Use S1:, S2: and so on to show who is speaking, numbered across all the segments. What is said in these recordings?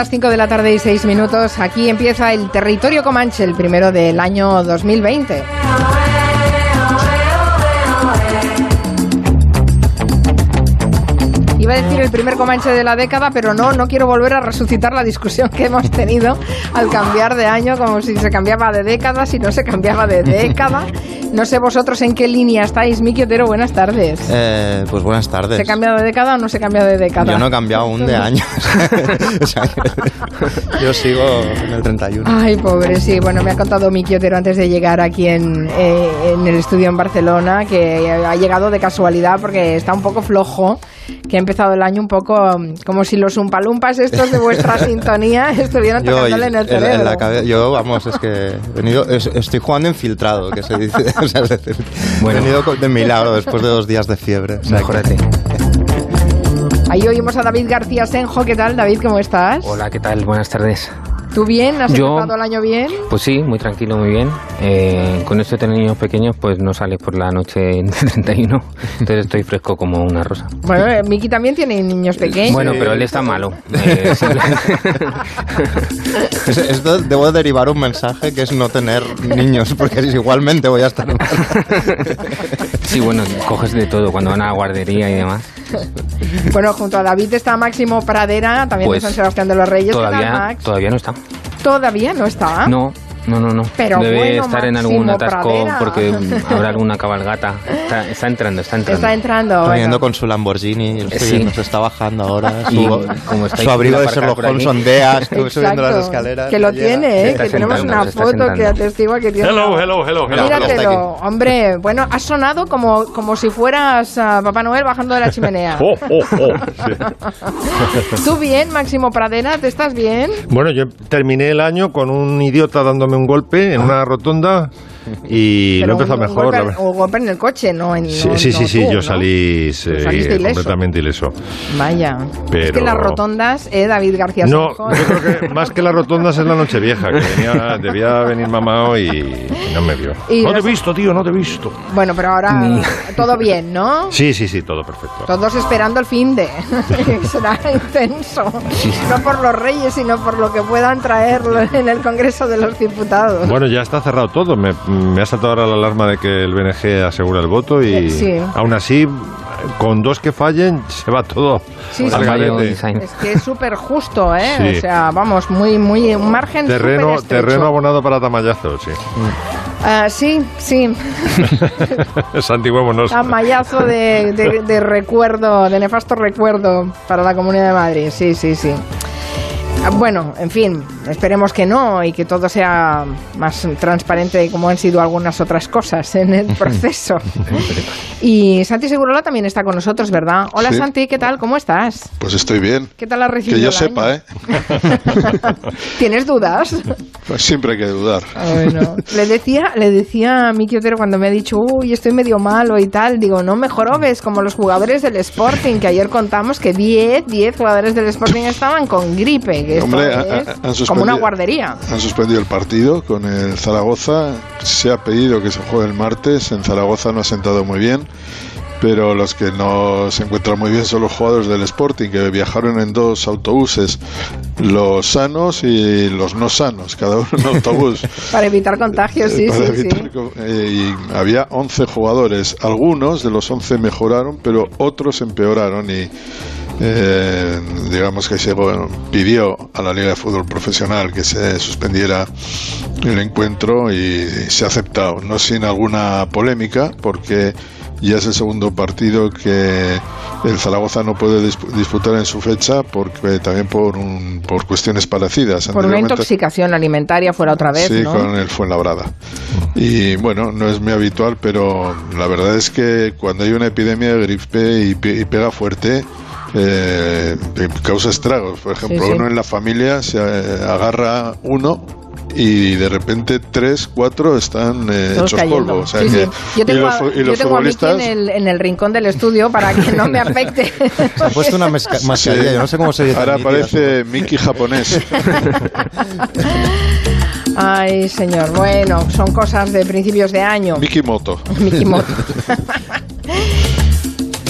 S1: Las 5 de la tarde y 6 minutos. Aquí empieza el territorio Comanche, el primero del año 2020. Iba a decir el primer Comanche de la década, pero no, no quiero volver a resucitar la discusión que hemos tenido al cambiar de año, como si se cambiaba de década, si no se cambiaba de década. No sé vosotros en qué línea estáis. Miki Otero, buenas tardes.
S2: Eh, pues buenas tardes.
S1: ¿Se cambia de década o no se cambia de década?
S2: Yo no he cambiado aún de año. O sea, yo sigo en el 31.
S1: Ay, pobre, sí. Bueno, me ha contado Miki Otero antes de llegar aquí en, eh, en el estudio en Barcelona que ha llegado de casualidad porque está un poco flojo, que ha empezado el año un poco um, como si los umpalumpas estos de vuestra sintonía estuvieran
S2: Yo,
S1: tocándole en el
S2: en- en
S1: cerebro.
S2: la yo, vamos, es que he venido, es- estoy jugando infiltrado, que se dice. O sea, es decir,
S3: Bueno.
S2: He venido de milagro después de dos días de fiebre. O sea,
S3: Mejórate.
S1: Ahí oímos a David García Senjo. ¿Qué tal, David? ¿Cómo estás?
S3: Hola, ¿qué tal? Buenas tardes.
S1: ¿Tú bien? ¿Has
S3: Yo-
S1: empezado el año bien?
S3: Pues sí, muy tranquilo, muy bien. Eh, con esto de tener niños pequeños, pues no sales por la noche de 31. Entonces estoy fresco como una rosa.
S1: Bueno, eh, Miki también tiene niños pequeños.
S3: Bueno, pero él está malo. Eh,
S2: esto debo derivar un mensaje que es no tener niños, porque igualmente voy a estar mal.
S3: sí, bueno, coges de todo cuando van a la guardería y demás.
S1: Bueno, junto a David está Máximo Pradera, también
S3: Pues,
S1: de San Sebastián de los Reyes. ¿Qué tal,
S3: Todavía,
S1: Max?
S3: todavía no está.
S1: Todavía no está.
S3: No, no, no, no.
S1: Pero
S3: Debe
S1: bueno,
S3: estar en algún atasco
S1: Pradera.
S3: porque habrá alguna cabalgata. Está, está entrando, está entrando.
S1: Está entrando.
S2: Está
S1: bueno.
S2: viniendo con su Lamborghini, estoy
S3: Sí.
S2: se está bajando ahora.
S3: Y
S2: Su,
S3: como está
S2: su abrigo de Sherlock. Holmes ondea, estuve subiendo las
S1: Exacto,
S2: escaleras.
S1: Que lo tiene, ¿eh? que tenemos
S3: sentando,
S1: una
S3: se está
S1: foto que atestigua que tiene.
S4: Hello,
S1: una-
S4: hello, hello, hello.
S1: Míratelo, hombre. Bueno, has sonado como, como si fueras ah, Papá Noel bajando de la chimenea.
S4: Oh, oh, oh. Sí.
S1: ¿Tú bien, Máximo Pradera? ¿Te estás bien?
S4: Bueno, yo terminé el año con un idiota dándome un golpe en una rotonda y
S1: Pero
S4: lo empezó mejor.
S1: golpe,
S4: la verdad.
S1: un golpe en el coche, no en.
S4: Sí,
S1: no-
S4: sí,
S1: no
S4: sí,
S1: tú,
S4: yo
S1: ¿no?
S4: salí eh,
S1: ileso.
S4: completamente ileso.
S1: Vaya. Es que
S4: Pero-
S1: las rotondas, ¿eh, David García
S4: No, yo creo que más que las rotondas es la noche vieja, que venía, debía venir mamado y, y no me vio.
S1: Y
S4: no te he visto, tío, no te he visto.
S1: Bueno, pero ahora
S3: Ni-
S1: todo bien, ¿no?
S4: Sí, sí, sí, todo perfecto.
S1: Todos esperando el fin de. será intenso. No por los reyes, sino por lo que puedan traer en el Congreso de los Diputados.
S4: Bueno, ya está cerrado todo. Me, me ha saltado ahora la alarma de que el BNG asegura el voto y
S1: Eh, sí.
S4: aún así, con dos que fallen, se va todo
S1: Sí,
S4: al
S1: sí. Es que es súper justo, ¿eh?
S4: Sí.
S1: O sea, vamos, muy, muy. Un margen
S4: Terreno, terreno abonado para tamayazos, sí.
S1: Ah, sí, sí.
S4: Santiguémonos.
S1: Tamallazo de, de, de recuerdo, de nefasto recuerdo para la Comunidad de Madrid. Sí, sí, sí. Ah, Bueno, en fin, esperemos que no y que todo sea más transparente como han sido algunas otras cosas en el proceso. y Santi Segurola también está con nosotros, ¿verdad? Hola
S5: Sí.
S1: Santi, ¿qué tal? ¿Cómo estás?
S5: Pues estoy bien.
S1: ¿Qué tal has recibido
S5: Que yo
S1: el
S5: sepa,
S1: año?
S5: ¿eh?
S1: ¿Tienes dudas?
S5: Pues siempre hay que dudar.
S1: Ah, Bueno, le decía, le decía a Miki Otero cuando me ha dicho, uy, estoy medio malo y tal, digo, no mejor ves como los jugadores del Sporting, que ayer contamos que 10, 10 jugadores del Sporting estaban con gripe, que esto
S5: Hombre,
S1: es
S5: han
S1: como una guardería.
S5: Han suspendido el partido con el Zaragoza. Se ha pedido que se juegue el martes. En Zaragoza no ha sentado muy bien. Pero los que no se encuentran muy bien son los jugadores del Sporting, que viajaron en dos autobuses, los sanos y los no sanos, cada uno en un autobús.
S1: Para evitar contagios, sí,
S5: Para
S1: sí, sí.
S5: evitar co- eh, y había 11 jugadores. Algunos de los 11 mejoraron, pero otros empeoraron y eh, digamos que se pidió a la Liga de Fútbol Profesional que se suspendiera el encuentro y se ha aceptado, no sin alguna polémica, porque ya es el segundo partido que el Zaragoza no puede disp- disputar en su fecha porque también por un, por cuestiones parecidas.
S1: Por una intoxicación alimentaria fuera otra vez,
S5: Sí,
S1: ¿no?
S5: con el Fuenlabrada. Y bueno, no es muy habitual, pero la verdad es que cuando hay una epidemia de gripe y, pe- y pega fuerte, eh, causa estragos. Por ejemplo,
S1: sí.
S5: uno en la familia se eh, agarra uno y de repente tres, cuatro están eh, hechos
S1: cayendo.
S5: polvo. O sea
S1: Sí,
S5: que-
S1: sí. Yo
S5: y
S1: tengo,
S5: los,
S1: a,
S5: fu- y
S1: yo
S5: los
S1: tengo a Miki
S5: futbolistas...
S1: en el, en el rincón del estudio para que no me afecte.
S2: Se ha puesto una mascarilla, yo no sé cómo se dice.
S5: Ahora parece Mickey japonés.
S1: Ay, señor. Bueno, son cosas de principios de año.
S5: Mickey Moto.
S1: Mickey Mouse.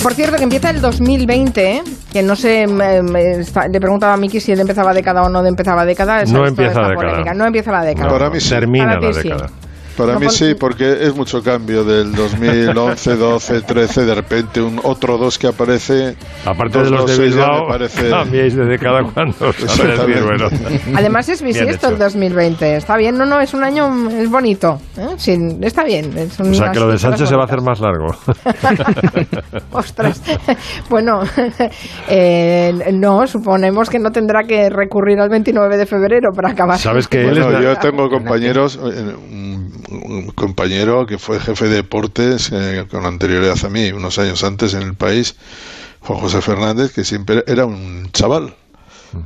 S1: Por cierto, que empieza el 2020, ¿eh? que no sé, me- me está- le preguntaba a Miki si él empezaba década o no empezaba década.
S4: No
S1: es toda
S4: empieza
S1: esta
S4: década.
S1: No empieza la década.
S5: Para mí sí.
S4: Termina
S1: Para
S4: la
S1: sí.
S5: Para
S1: No,
S5: mí sí, porque es mucho cambio del 2011, 12, 13, de repente un otro dos que aparece.
S4: Aparte
S5: dos,
S4: de los
S5: dos,
S4: de
S5: seis, ya
S4: Bilbao,
S5: me parece-
S4: cambiáis de década cuando bueno.
S1: Además es bisiesto el 2020. Está bien, no, no, es un año, es bonito. ¿eh? Sí, está bien. es
S4: O sea que lo de Sánchez se va a hacer más largo.
S1: Ostras. bueno, eh, no, suponemos que no tendrá que recurrir al 29 de febrero para acabar.
S4: Sabes que él
S5: Bueno,
S4: es...
S5: yo tengo compañeros, eh, un, un compañero que fue jefe de deportes eh, con anterioridad a mí, unos años antes en el país, Juan José Fernández, que siempre era un chaval,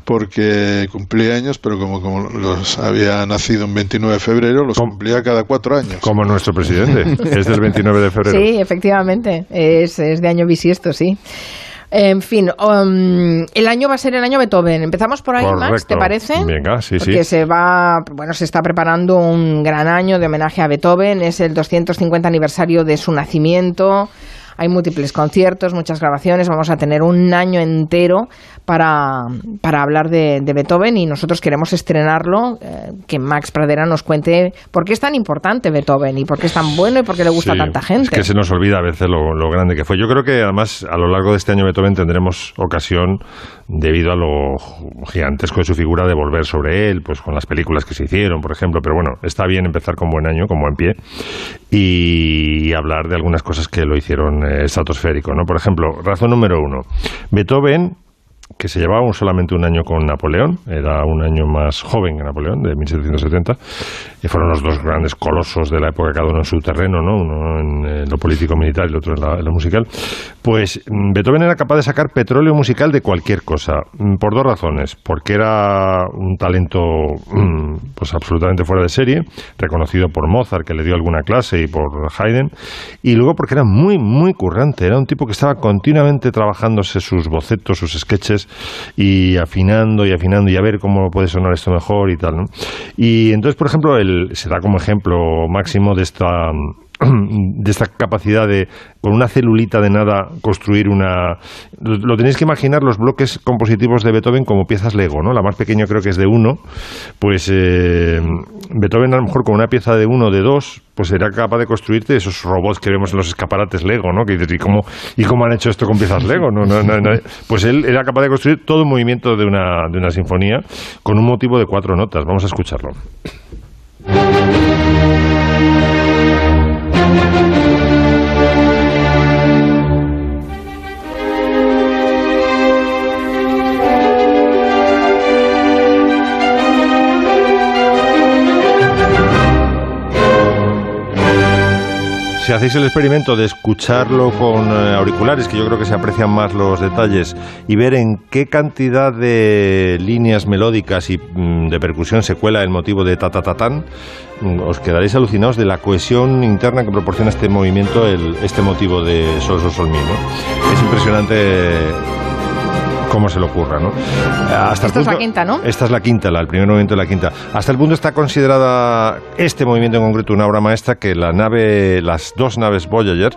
S5: porque cumplía años, pero como, como los había nacido un 29 de febrero, los cumplía cada cuatro años.
S4: Como nuestro presidente, es del 29 de febrero.
S1: Sí, efectivamente. Es, es de año bisiesto, sí. En fin, um, el año va a ser el año Beethoven. Empezamos por ahí, Max,
S4: Correcto.
S1: ¿te parece?
S4: Venga, sí, sí.
S1: Porque se va, bueno, se está preparando un gran año de homenaje a Beethoven. Es el 250 aniversario de su nacimiento. Hay múltiples conciertos, muchas grabaciones. Vamos a tener un año entero para, para hablar de, de Beethoven y nosotros queremos estrenarlo. eh, que Max Pradera nos cuente por qué es tan importante Beethoven y por qué es tan bueno y por qué le gusta
S4: Sí,
S1: tanta gente.
S4: Es que se nos olvida a veces lo, lo grande que fue. Yo creo que además a lo largo de este año Beethoven tendremos ocasión, debido a lo gigantesco de su figura, de volver sobre él, pues con las películas que se hicieron, por ejemplo. Pero bueno, está bien empezar con buen año, con buen pie, y hablar de algunas cosas que lo hicieron eh, estratosférico. ¿no? Por ejemplo, razón número uno. Beethoven que se llevaba solamente un año con Napoleón, era un año más joven que Napoleón, de 1770, y fueron los dos grandes colosos de la época, cada uno en su terreno, ¿no? uno en lo político-militar y el otro en, la- lo musical. Pues mm, Beethoven era capaz de sacar petróleo musical de cualquier cosa, mm, por dos razones, porque era un talento mm, pues absolutamente fuera de serie, reconocido por Mozart, que le dio alguna clase, y por Haydn, y luego porque era muy, muy currante, era un tipo que estaba continuamente trabajándose sus bocetos, sus sketches, y afinando y afinando y a ver cómo puede sonar esto mejor y tal, ¿no? Y entonces, por ejemplo, él se da como ejemplo máximo de esta de esta capacidad de con una celulita de nada construir una lo, tenéis que imaginar los bloques compositivos de Beethoven como piezas Lego, ¿no? La más pequeña creo que es de uno, pues eh, Beethoven a lo mejor con una pieza de uno, de dos, pues era capaz de construirte esos robots que vemos en los escaparates Lego, ¿no? ¿y cómo, ¿y cómo han hecho esto con piezas Lego? No, no. Pues él era capaz de construir todo un movimiento de una, de una sinfonía con un motivo de cuatro notas. Vamos a escucharlo. Si hacéis el experimento de escucharlo con eh, auriculares, que yo creo que se aprecian más los detalles, y ver en qué cantidad de líneas melódicas y mm, de percusión se cuela el motivo de ta ta ta tan, mm, os quedaréis alucinados de la cohesión interna que proporciona este movimiento, el- este motivo de sol sol sol mi. ¿no? Es impresionante cómo se le ocurra, ¿no? Hasta
S1: Esta es la quinta, ¿no?
S4: Esta es la quinta, la- el primer movimiento de la quinta. Hasta el punto está considerada este movimiento en concreto una obra maestra que la nave, las dos naves Voyager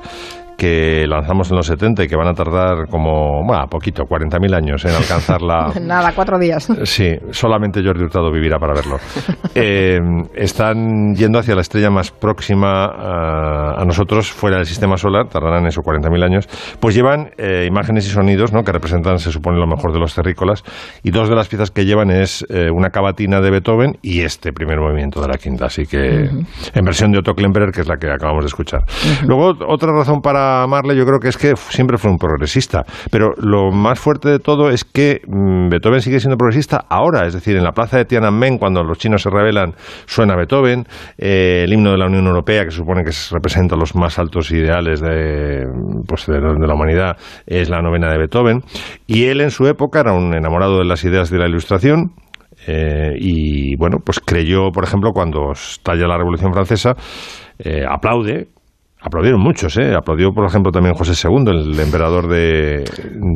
S4: que lanzamos en los 70 y que van a tardar como, bueno, poquito, 40.000 años en alcanzar la,
S1: Nada, cuatro días.
S4: Sí, solamente Jordi Hurtado vivirá para verlo. Eh, están yendo hacia la estrella más próxima a, a nosotros, fuera del sistema solar, tardarán eso 40.000 años. Pues llevan eh, imágenes y sonidos ¿no? que representan, se supone, lo mejor de los terrícolas. Y dos de las piezas que llevan es eh, una cavatina de Beethoven y este primer movimiento de la quinta. Así que, en versión de Otto Klemperer, que es la que acabamos de escuchar. Luego, otra razón para amarle, yo creo que es que siempre fue un progresista. Pero lo más fuerte de todo es que mm, Beethoven sigue siendo progresista ahora. Es decir, en la plaza de Tiananmen, cuando los chinos se rebelan, suena Beethoven. Eh, el himno de la Unión Europea, que supone que representa los más altos ideales de, pues, de, de la humanidad, es la novena de Beethoven. Y él en su época era un enamorado de las ideas de la Ilustración. eh, y bueno, pues creyó, por ejemplo, cuando estalla la Revolución Francesa, eh, aplaude Aplaudieron muchos, ¿eh? Aplaudió, por ejemplo, también José II, el emperador de,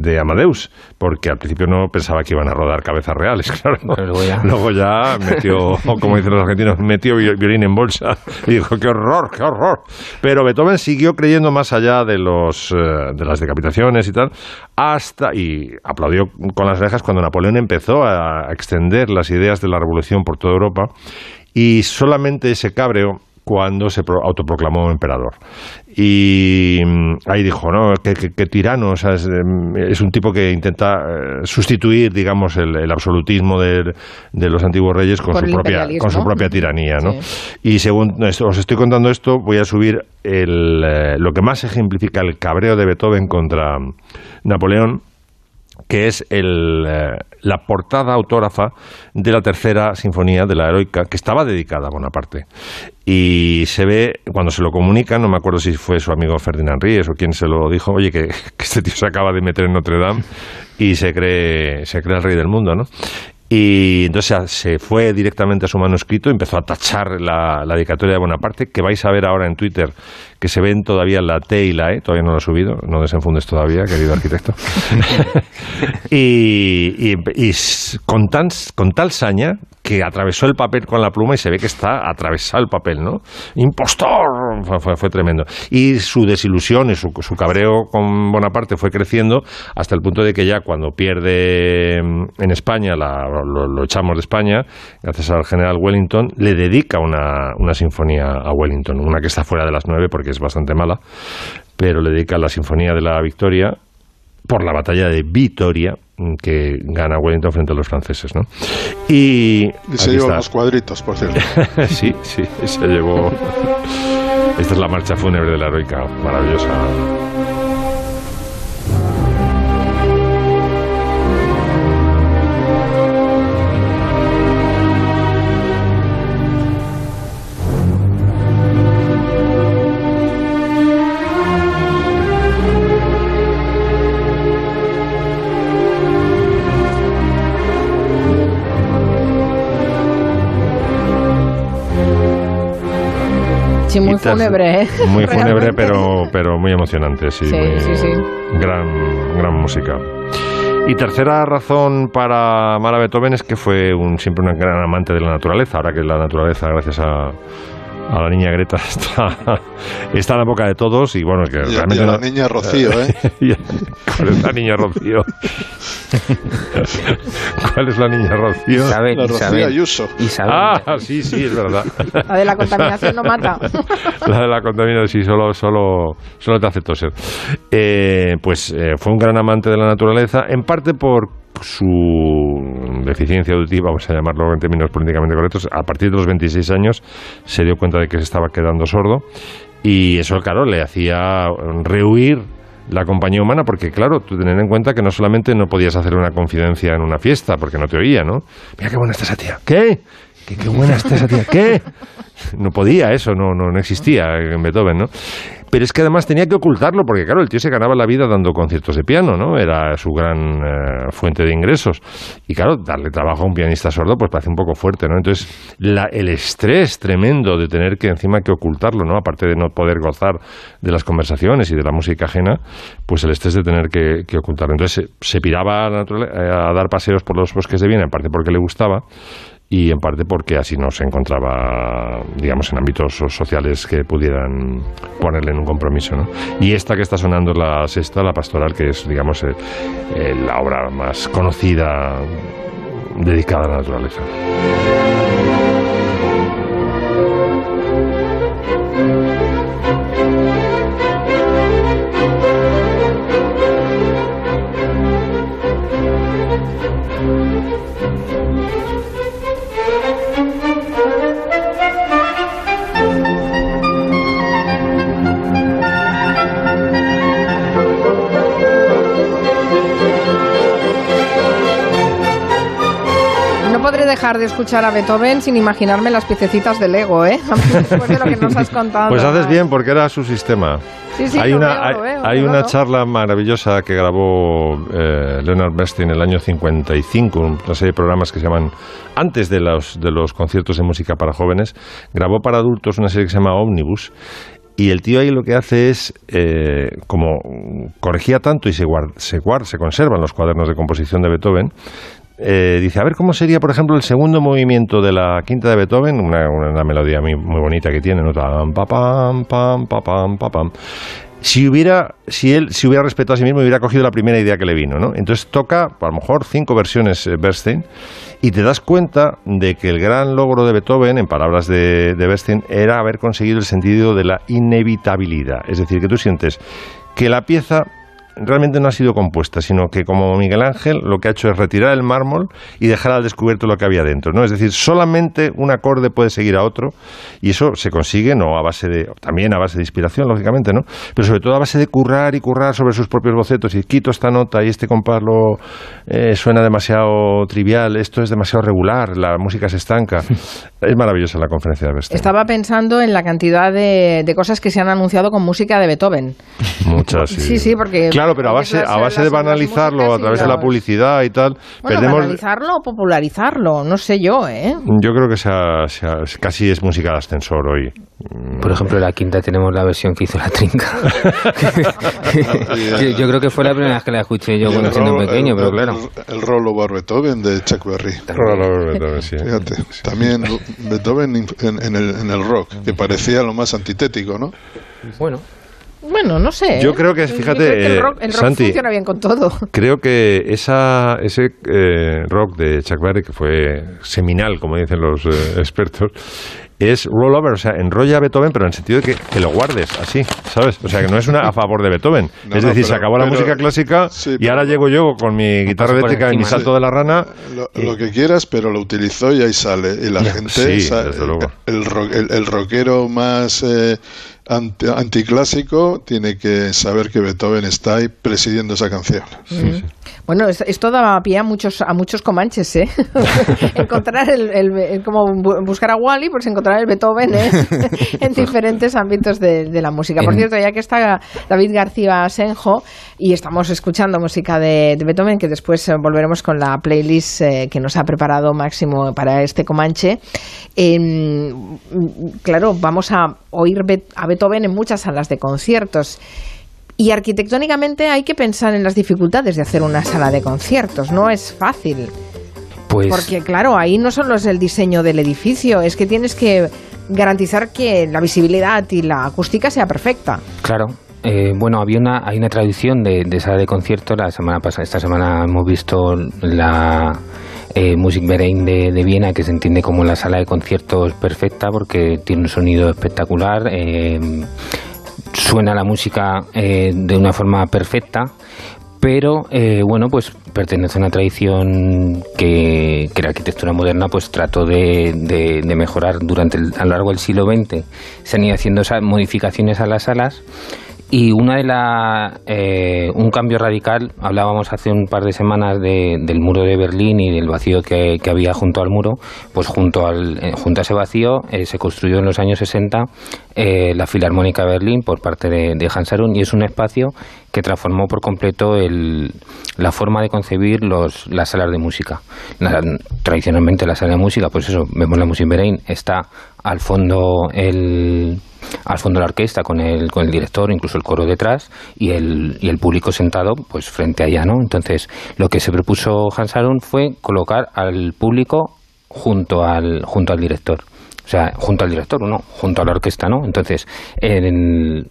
S4: de Amadeus, porque al principio no pensaba que iban a rodar cabezas reales, claro.
S3: luego ya.
S4: Luego ya metió, como dicen los argentinos, metió vi- violín en bolsa y dijo, qué horror, qué horror. Pero Beethoven siguió creyendo más allá de, los, eh, de las decapitaciones y tal, hasta, y aplaudió con las orejas cuando Napoleón empezó a extender las ideas de la revolución por toda Europa y solamente ese cabreo cuando se pro- autoproclamó emperador. Y mm, ahí dijo, no, qué, qué- qué tirano, o sea, es, em, es un tipo que intenta eh, sustituir, digamos, el, el absolutismo de, de los antiguos reyes con
S1: Por
S4: su, propia, con su propia tiranía, ¿no?
S1: Sí.
S4: Y según os estoy contando esto, voy a subir el, eh, lo que más ejemplifica el cabreo de Beethoven contra Napoleón, que es el, eh, la portada autógrafa de la tercera sinfonía de la heroica, que estaba dedicada a Bonaparte. Y se ve, cuando se lo comunican, no me acuerdo si fue su amigo Ferdinand Ries o quien se lo dijo, oye, que, que este tío se acaba de meter en Notre Dame y se cree, se cree el rey del mundo, ¿no? Y entonces se fue directamente a su manuscrito, empezó a tachar la, la dedicatoria de Bonaparte, que vais a ver ahora en Twitter, que se ven todavía la T y la E, todavía no lo he subido, no desenfundes todavía, querido arquitecto. y y- y s- con, tan, con tal saña que atravesó el papel con la pluma y se ve que está atravesado el papel, ¿no? ¡Impostor! Fue, fue- fue tremendo. Y su desilusión y su, su cabreo con Bonaparte fue creciendo hasta el punto de que ya cuando pierde mm, en España, la- lo, lo echamos de España, gracias al general Wellington, le dedica una, una sinfonía a Wellington, una que está fuera de las nueve porque es bastante mala, pero le dedica la Sinfonía de la Victoria por la batalla de Vitoria que gana Wellington frente a los franceses, ¿no? Y,
S5: Y se
S4: está.
S5: unos cuadritos, por cierto.
S4: sí, sí, se llevó. Esta es la marcha fúnebre de la heroica, maravillosa.
S1: Fúnebre, ¿eh?
S4: Muy fúnebre,
S1: Realmente.
S4: pero, pero muy emocionante, sí.
S1: Sí,
S4: muy-
S1: sí, sí.
S4: Gran, gran música. Y tercera razón para amar a Beethoven es que fue un, siempre un gran amante de la naturaleza. Ahora que la naturaleza, gracias a, a la niña Greta, está, está en la boca de todos. Y bueno, es que
S5: Y, a- y
S4: realmente.
S5: a la
S4: no-
S5: niña Rocío, ¿eh?
S4: Y- ¿Cuál es la niña Rocío? ¿Cuál es la niña Rocío?
S3: Isabel,
S5: La Rocío
S3: Isabel.
S5: Ayuso.
S3: Isabel.
S4: Ah, sí, sí, es verdad.
S1: La de la contaminación no mata.
S4: La de la contaminación, sí, solo, solo, solo te hace toser. Eh, pues eh, fue un gran amante de la naturaleza, en parte por su deficiencia auditiva, vamos a llamarlo en términos políticamente correctos. A partir de los 26 años se dio cuenta de que se estaba quedando sordo y eso, claro, le hacía rehuir la compañía humana, porque claro, tú tener en cuenta que no solamente no podías hacer una confidencia en una fiesta, porque no te oía, ¿no? Mira qué buena está esa tía. ¿Qué? ¿Qué, qué buena está esa tía? ¿Qué? No podía eso, no, no, no existía en Beethoven, ¿no? Pero es que además tenía que ocultarlo, porque claro, el tío se ganaba la vida dando conciertos de piano, ¿no? Era su gran eh, fuente de ingresos. Y claro, darle trabajo a un pianista sordo, pues parece un poco fuerte, ¿no? Entonces, la- el estrés tremendo de tener que encima que ocultarlo, ¿no? Aparte de no poder gozar de las conversaciones y de la música ajena, pues el estrés de tener que, que ocultarlo. Entonces, se, piraba a, eh, a dar paseos por los bosques de Viena, en parte porque le gustaba, y en parte porque así no se encontraba, digamos, en ámbitos so- sociales que pudieran ponerle en un compromiso. ¿no? Y esta que está sonando es la sexta, la pastoral, que es, digamos, eh, eh, la obra más conocida dedicada a la naturaleza.
S1: Dejar de escuchar a Beethoven sin imaginarme las piececitas de Lego, ¿eh? Después de lo que nos has contado.
S4: Pues haces bien, porque era su sistema.
S1: Sí, sí,
S4: hay una,
S1: veo, veo,
S4: hay una charla maravillosa que grabó eh, Leonard Bernstein en el año 55, una serie de programas que se llaman antes de los, de los conciertos de música para jóvenes. Grabó para adultos una serie que se llama Omnibus Y el tío ahí lo que hace es, eh, como corregía tanto y se, guard- se, guard- se conservan los cuadernos de composición de Beethoven, eh, dice, a ver cómo sería, por ejemplo, el segundo movimiento de la quinta de Beethoven, una, una melodía muy, bonita que tiene, ¿no? Pam, pam, pa, pam, pa, pam. Si hubiera, si él se hubiera respetado a sí mismo, hubiera cogido la primera idea que le vino, ¿no? Entonces toca, a lo mejor, cinco versiones eh, Bernstein y te das cuenta de que el gran logro de Beethoven, en palabras de Bernstein, era haber conseguido el sentido de la inevitabilidad. Es decir, que tú sientes que la pieza realmente no ha sido compuesta, sino que como Miguel Ángel lo que ha hecho es retirar el mármol y dejar al descubierto lo que había dentro, ¿no? Es decir, solamente un acorde puede seguir a otro y eso se consigue no a base de también a base de inspiración, lógicamente, ¿no? Pero sobre todo a base de currar y currar sobre sus propios bocetos y quito esta nota y este compás lo eh, suena demasiado trivial, esto es demasiado regular, la música se estanca. es maravillosa la conferencia de.
S1: Estaba pensando en la cantidad de, de cosas que se han anunciado con música de Beethoven.
S4: Muchas,
S1: Sí, sí, porque-
S4: Claro, pero a base, a base de banalizarlo a través de la publicidad y tal,
S1: Bueno,
S4: perdemos...
S1: banalizarlo o popularizarlo, no sé yo, ¿eh?
S4: Yo creo que sea- sea- casi es música de ascensor hoy.
S3: Por ejemplo, en la quinta tenemos la versión que hizo la trinca. yo, yo creo que fue la primera vez que la escuché yo cuando
S5: el
S3: siendo pequeño,
S5: el-
S3: pero claro.
S5: El, el Rollo Bar Beethoven de Chuck Berry.
S4: Sí.
S5: Fíjate, también Beethoven en, en el, en el rock, que parecía lo más antitético, ¿no?
S3: Bueno,
S1: Bueno, no sé.
S4: Yo
S1: ¿eh?
S4: creo que, fíjate,
S1: creo que el rock, el rock
S4: Santi,
S1: funciona bien con todo.
S4: Creo que esa, ese eh, rock de Chuck Berry, que fue seminal, como dicen los eh, expertos, es rollover, o sea, enrolla a Beethoven, pero en el sentido de que, que lo guardes así, ¿sabes? O sea, que no es una a favor de Beethoven.
S5: No,
S4: es
S5: no,
S4: decir, se
S5: pero-
S4: acabó la
S5: pero-
S4: música clásica
S5: sí,
S4: y
S5: pero-
S4: ahora llego yo con mi guitarra eléctrica y mi salto de la rana.
S5: Lo, lo que quieras, pero lo utilizó y ahí sale. Y la gente,
S4: Sí,
S5: sa-
S4: desde luego.
S5: El, el- el rockero más eh, anti- anticlásico tiene que saber que Beethoven está ahí presidiendo esa canción.
S1: Bueno, es- esto daba pie a muchos, a muchos comanches, ¿eh? encontrar el, el- el- como bu- buscar a Wally, pues encontrar el Beethoven ¿eh? en diferentes ámbitos de, de la música. Por
S3: En-
S1: cierto, ya que está David García Senjo y estamos escuchando música de, de Beethoven, que después eh, volveremos con la playlist eh, que nos ha preparado Máximo para este comanche. em, claro, vamos a oír a Beethoven en muchas salas de conciertos. Y arquitectónicamente hay que pensar en las dificultades de hacer una sala de conciertos. No es fácil.
S3: pues
S1: Porque, claro, ahí no solo es el diseño del edificio, es que tienes que garantizar que la visibilidad y la acústica sea perfecta.
S3: Claro. Eh, bueno, había una, hay una tradición de, de sala de concierto. La semana pasada, esta semana hemos visto la eh, Musikverein de, de Viena, que se entiende como la sala de conciertos perfecta porque tiene un sonido espectacular. eh, suena la música eh, de una forma perfecta. Pero eh, bueno, pues pertenece a una tradición que, que la arquitectura moderna pues trató de, de- mejorar durante el- a lo largo del siglo XX. Se han ido haciendo modificaciones a las salas y una de la eh, un cambio radical hablábamos hace un par de semanas de- del muro de Berlín y del vacío que, que había junto al muro pues junto al eh, junto a ese vacío eh, se construyó en los años 60 eh, la Filarmónica de Berlín por parte de, de Hans Arun y es un espacio que transformó por completo el- la forma de concebir los, las salas de música. La- tradicionalmente la sala de música, pues eso, vemos la Musikverein, está al fondo el al fondo la orquesta con el, con el director, incluso el coro detrás y el, y el público sentado pues frente a ella, ¿no? Entonces, lo que se propuso Hans Arun fue colocar al público junto al, junto al director. O sea, junto al director, no, junto a la orquesta, ¿no? Entonces, en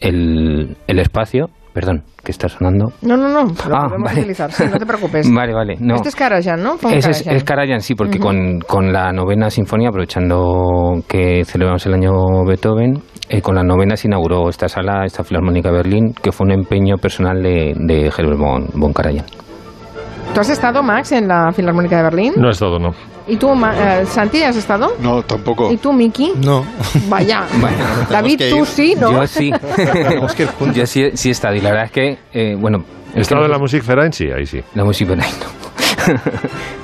S3: el, el espacio, perdón, que está sonando.
S1: No, no, no, lo
S3: Ah,
S1: podemos
S3: vale.
S1: utilizar, sí, no te preocupes.
S3: Vale, vale. No.
S1: Este es Karajan, ¿no?
S3: Ese es,
S1: Karajan.
S3: es Karajan, sí, porque con, con la novena sinfonía, aprovechando que celebramos el año Beethoven, eh, con la novena se inauguró esta sala, esta Filarmónica Berlín, que fue un empeño personal de, de Herbert von, von Karajan.
S1: ¿Tú has estado, Max, en la Filarmónica de Berlín?
S4: No es todo, no.
S1: ¿Y tú, Ma- eh, Santi, has estado?
S5: No, tampoco.
S1: ¿Y tú, Miki?
S2: No.
S1: Vaya.
S3: Bueno,
S1: David,
S2: que
S1: tú sí, ¿no?
S3: Yo sí. Yo sí, sí he estado, y la verdad es que, eh, bueno...
S4: ¿He estado en la Musikverein? Sí, ahí sí.
S3: La música no.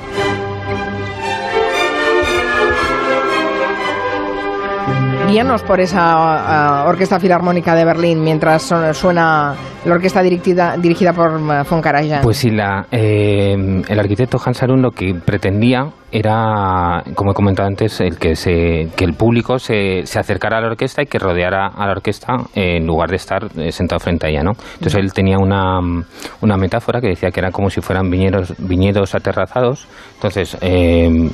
S1: Guíanos por esa ah, Orquesta Filarmónica de Berlín mientras suena la orquesta dirigida, dirigida por uh, Von Karajan.
S3: Pues sí, la, eh, el arquitecto Hans Arun lo que pretendía era, como he comentado antes, el que, se, que el público se, se acercara a la orquesta y que rodeara a la orquesta en lugar de estar eh, sentado frente a ella, ¿no? Entonces él tenía una, una metáfora que decía que era como si fueran viñedos, viñedos aterrazados. Entonces, eh,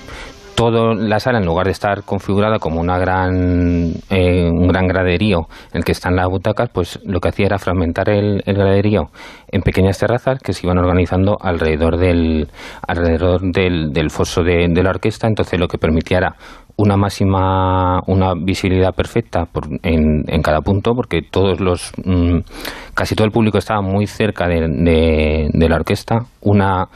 S3: toda la sala, en lugar de estar configurada como una gran, eh, un gran graderío en el que están las butacas, pues lo que hacía era fragmentar el, el graderío en pequeñas terrazas que se iban organizando alrededor del, alrededor del, del foso de, la orquesta. Entonces lo que permitía era una máxima, una visibilidad perfecta por, en, en, cada punto, porque todos los, mmm, casi todo el público estaba muy cerca de, de, de la orquesta. Una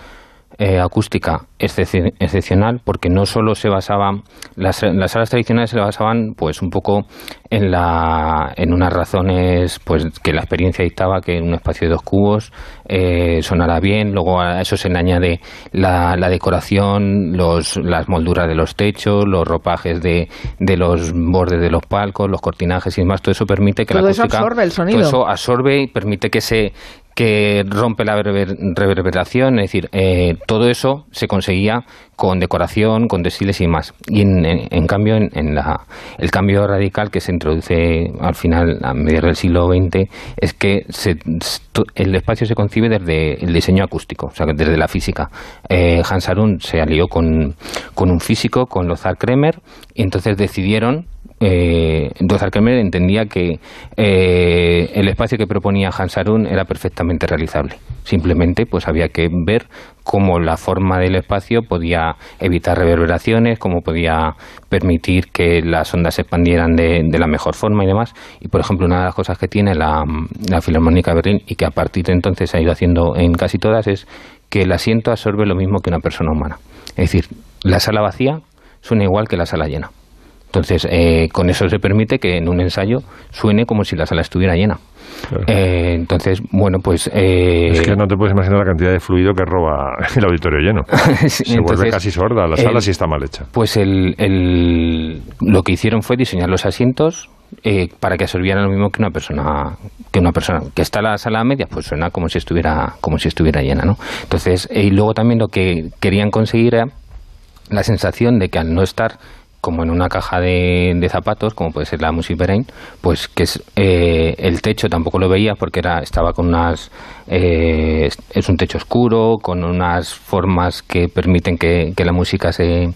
S3: eh, acústica excepcional porque no solo se basaban las, las, salas tradicionales se basaban pues un poco en la en unas razones pues que la experiencia dictaba que en un espacio de dos cubos eh, sonara bien luego a eso se le añade la, la decoración los, las molduras de los techos los ropajes de, de, los bordes de los palcos los cortinajes y demás todo eso permite que
S1: todo
S3: la acústica
S1: eso absorbe el sonido.
S3: todo eso absorbe y permite que se que rompe la rever reverberación, es decir, eh, todo eso se conseguía con decoración, con desfiles y más. Y en cambio, en, en la, el cambio radical que se introduce al final, a mediados del siglo XX, es que se, el espacio se concibe desde el diseño acústico, o sea, desde la física. Eh, Hans Arun se alió con, con un físico, con Lothar Kremer, y entonces decidieron eh, entonces entendía que eh, el espacio que proponía Hansarun era perfectamente realizable. Simplemente pues había que ver cómo la forma del espacio podía evitar reverberaciones, cómo podía permitir que las ondas se expandieran de, de la mejor forma y demás. Y por ejemplo, una de las cosas que tiene la, la Filarmónica de Berlín y que a partir de entonces se ha ido haciendo en casi todas es que el asiento absorbe lo mismo que una persona humana. Es decir, la sala vacía suena igual que la sala llena. Entonces, eh, con eso se permite que en un ensayo suene como si la sala estuviera llena. Claro. Eh, entonces, bueno, pues... Eh,
S4: es que no te puedes imaginar la cantidad de fluido que roba el auditorio lleno. se entonces, vuelve casi sorda la sala si está mal hecha.
S3: Pues el, el, lo que hicieron fue diseñar los asientos eh, para que absorbieran lo mismo que una persona que una persona que está la sala media pues suena como si estuviera como si estuviera llena no entonces y luego también lo que querían conseguir era la sensación de que al no estar como en una caja de, zapatos, como puede ser la Music Brain, pues que es, eh, el techo tampoco lo veía porque era estaba con unas eh, es un techo oscuro con unas formas que permiten que, que la música se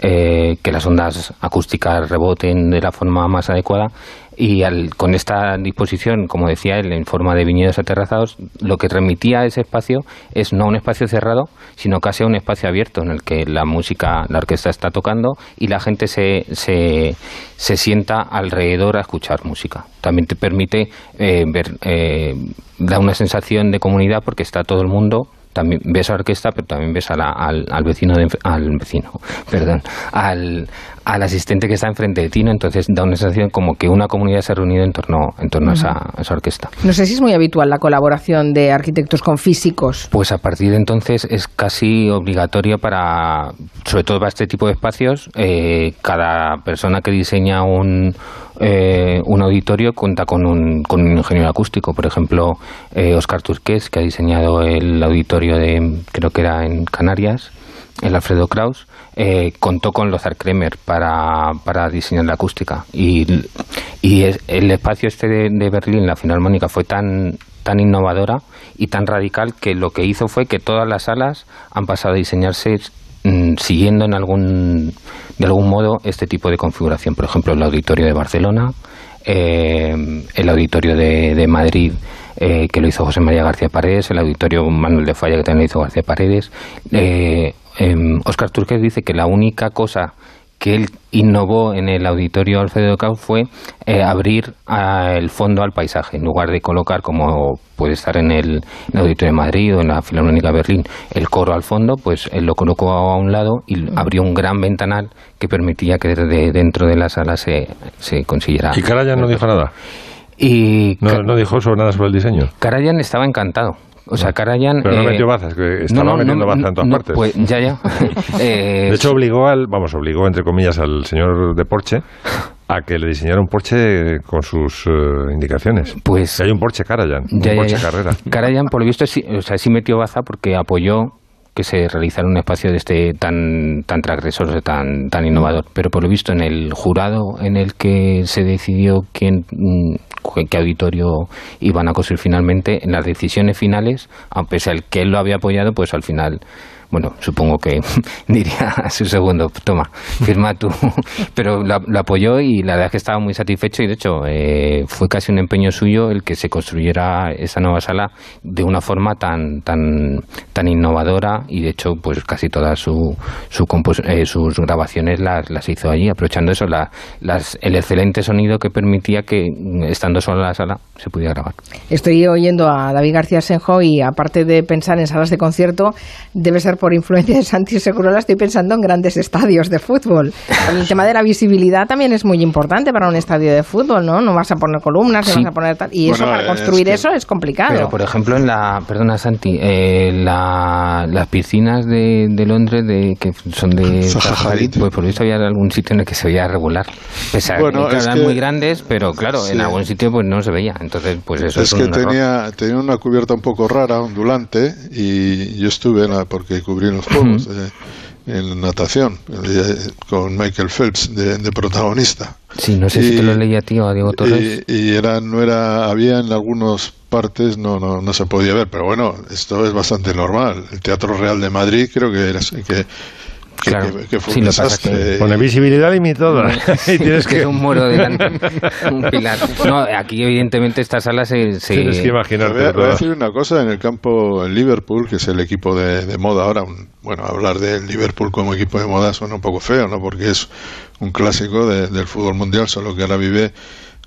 S3: eh, que las ondas acústicas reboten de la forma más adecuada y al, con esta disposición, como decía él, en forma de viñedos aterrazados, lo que remitía ese espacio es no un espacio cerrado, sino casi un espacio abierto en el que la música, la orquesta está tocando y la gente se, se, se sienta alrededor a escuchar música. También te permite eh, ver, eh, da una sensación de comunidad porque está todo el mundo también ves a la orquesta, pero también ves a la, al, al, vecino, de, al vecino, perdón, al, al asistente que está enfrente de ti, ¿no? entonces da una sensación como que una comunidad se ha reunido en torno, en torno uh -huh. a, esa, a, esa, orquesta.
S1: No sé si es muy habitual la colaboración de arquitectos con físicos.
S3: Pues a partir de entonces es casi obligatorio para, sobre todo para este tipo de espacios, eh, cada persona que diseña un, eh, un auditorio cuenta con un, con un ingeniero acústico. Por ejemplo, eh, Oscar Turqués, que ha diseñado el auditorio de, creo que era en Canarias, el Alfredo Kraus, eh, contó con Lothar Kremer para, diseñar la acústica. Y, y es, el espacio este de, Berlín, la Filarmónica, fue tan, innovadora y tan radical que lo que hizo fue que todas las salas han pasado a diseñarse mmm, siguiendo en algún, de algún modo este tipo de configuración. Por ejemplo, el auditorio de Barcelona, eh, el auditorio de, Madrid, eh, que lo hizo José María García Paredes, el auditorio Manuel de Falla, que también lo hizo García Paredes. Eh, Oscar Turquez dice que la única cosa que él innovó en el auditorio Alfredo Cao fue eh, abrir a el fondo al paisaje, en lugar de colocar, como puede estar en el, en el, Auditorio de Madrid o en la Filarmónica de Berlín, el coro al fondo, pues él lo colocó a un lado y abrió un gran ventanal que permitía que desde dentro de la sala se, se consiguiera...
S4: ¿Y Karajan no dijo nada?
S3: Y
S4: no, no dijo sobre nada sobre el diseño.
S3: Karajan estaba encantado. O sea, Karajan...
S4: Pero no eh, metió bazas, que estaba no, no, metiendo bazas en todas
S3: no,
S4: partes.
S3: Pues ya, ya.
S4: eh, de hecho, obligó al, vamos, obligó, entre comillas, al señor de Porsche a, que le diseñara un Porsche con sus eh, indicaciones.
S3: Pues
S4: hay un Porsche Carajan, un
S3: ya,
S4: Porsche
S3: ya.
S4: Carrera.
S3: Karajan, por lo visto, sí, o sea, sí metió baza porque apoyó que se realizara un espacio de este tan tan transgresor, tan tan innovador. Pero por lo visto en el jurado en el que se decidió quién mm, qué auditorio iban a construir finalmente, en las decisiones finales, a pesar de que él lo había apoyado, pues al final bueno, supongo que diría a su segundo, toma, firma tú. Pero lo, lo apoyó y la verdad es que estaba muy satisfecho y de hecho eh, fue casi un empeño suyo el que se construyera esa nueva sala de una forma tan tan tan innovadora y de hecho pues casi todas su, su eh, sus grabaciones las, las hizo allí, aprovechando eso, la, las, el excelente sonido que permitía que mm, estando sola la sala se pudiera grabar.
S1: Estoy oyendo a David García Senjo y aparte de pensar en salas de concierto, debe ser por influencia de Santi Segurola, estoy pensando en grandes estadios de fútbol. El tema de la visibilidad también es muy importante para un estadio de fútbol, ¿no? No vas a poner columnas, no
S3: Sí.
S1: vas a poner tal. Y eso para
S5: es
S1: construir
S5: que-
S1: eso es complicado.
S3: Pero, por ejemplo, en la, perdona Santi, eh, la- las piscinas de, de Londres de, que son de Hadid. pues por visto había algún sitio en el que se veía regular. Pese a
S5: Bueno,
S3: que
S5: es
S3: eran
S5: que-
S3: muy grandes, pero claro, en algún sitio pues no se veía. Entonces, pues eso es,
S5: es que
S3: un error.
S5: tenía, tenía una cubierta un poco rara, ondulante, y yo estuve en la, porque cubrí los juegos de- en natación eh, con Michael Phelps de, de protagonista.
S3: Sí, no sé si
S5: y-
S3: te lo leía a ti o a Diego Torres.
S5: Y, y era, no era, había en algunas partes, no, no, no se podía ver, pero bueno, esto es bastante normal. El Teatro Real de Madrid creo que era, que, que,
S3: Claro.
S5: que- que fue
S3: Sí,
S5: un desastre.
S4: Pone visibilidad limitada. y tienes
S3: que
S4: que,
S3: es un muro delante, un pilar. No, aquí evidentemente esta sala se... se-
S4: tienes que
S5: Te
S4: imaginarte
S5: voy, a, voy a
S4: todo.
S5: decir una cosa, en el campo, en Liverpool, que es el equipo de, de moda ahora, un- bueno, hablar de Liverpool como equipo de moda suena un poco feo, ¿no? Porque es un clásico de- del fútbol mundial, solo que ahora vive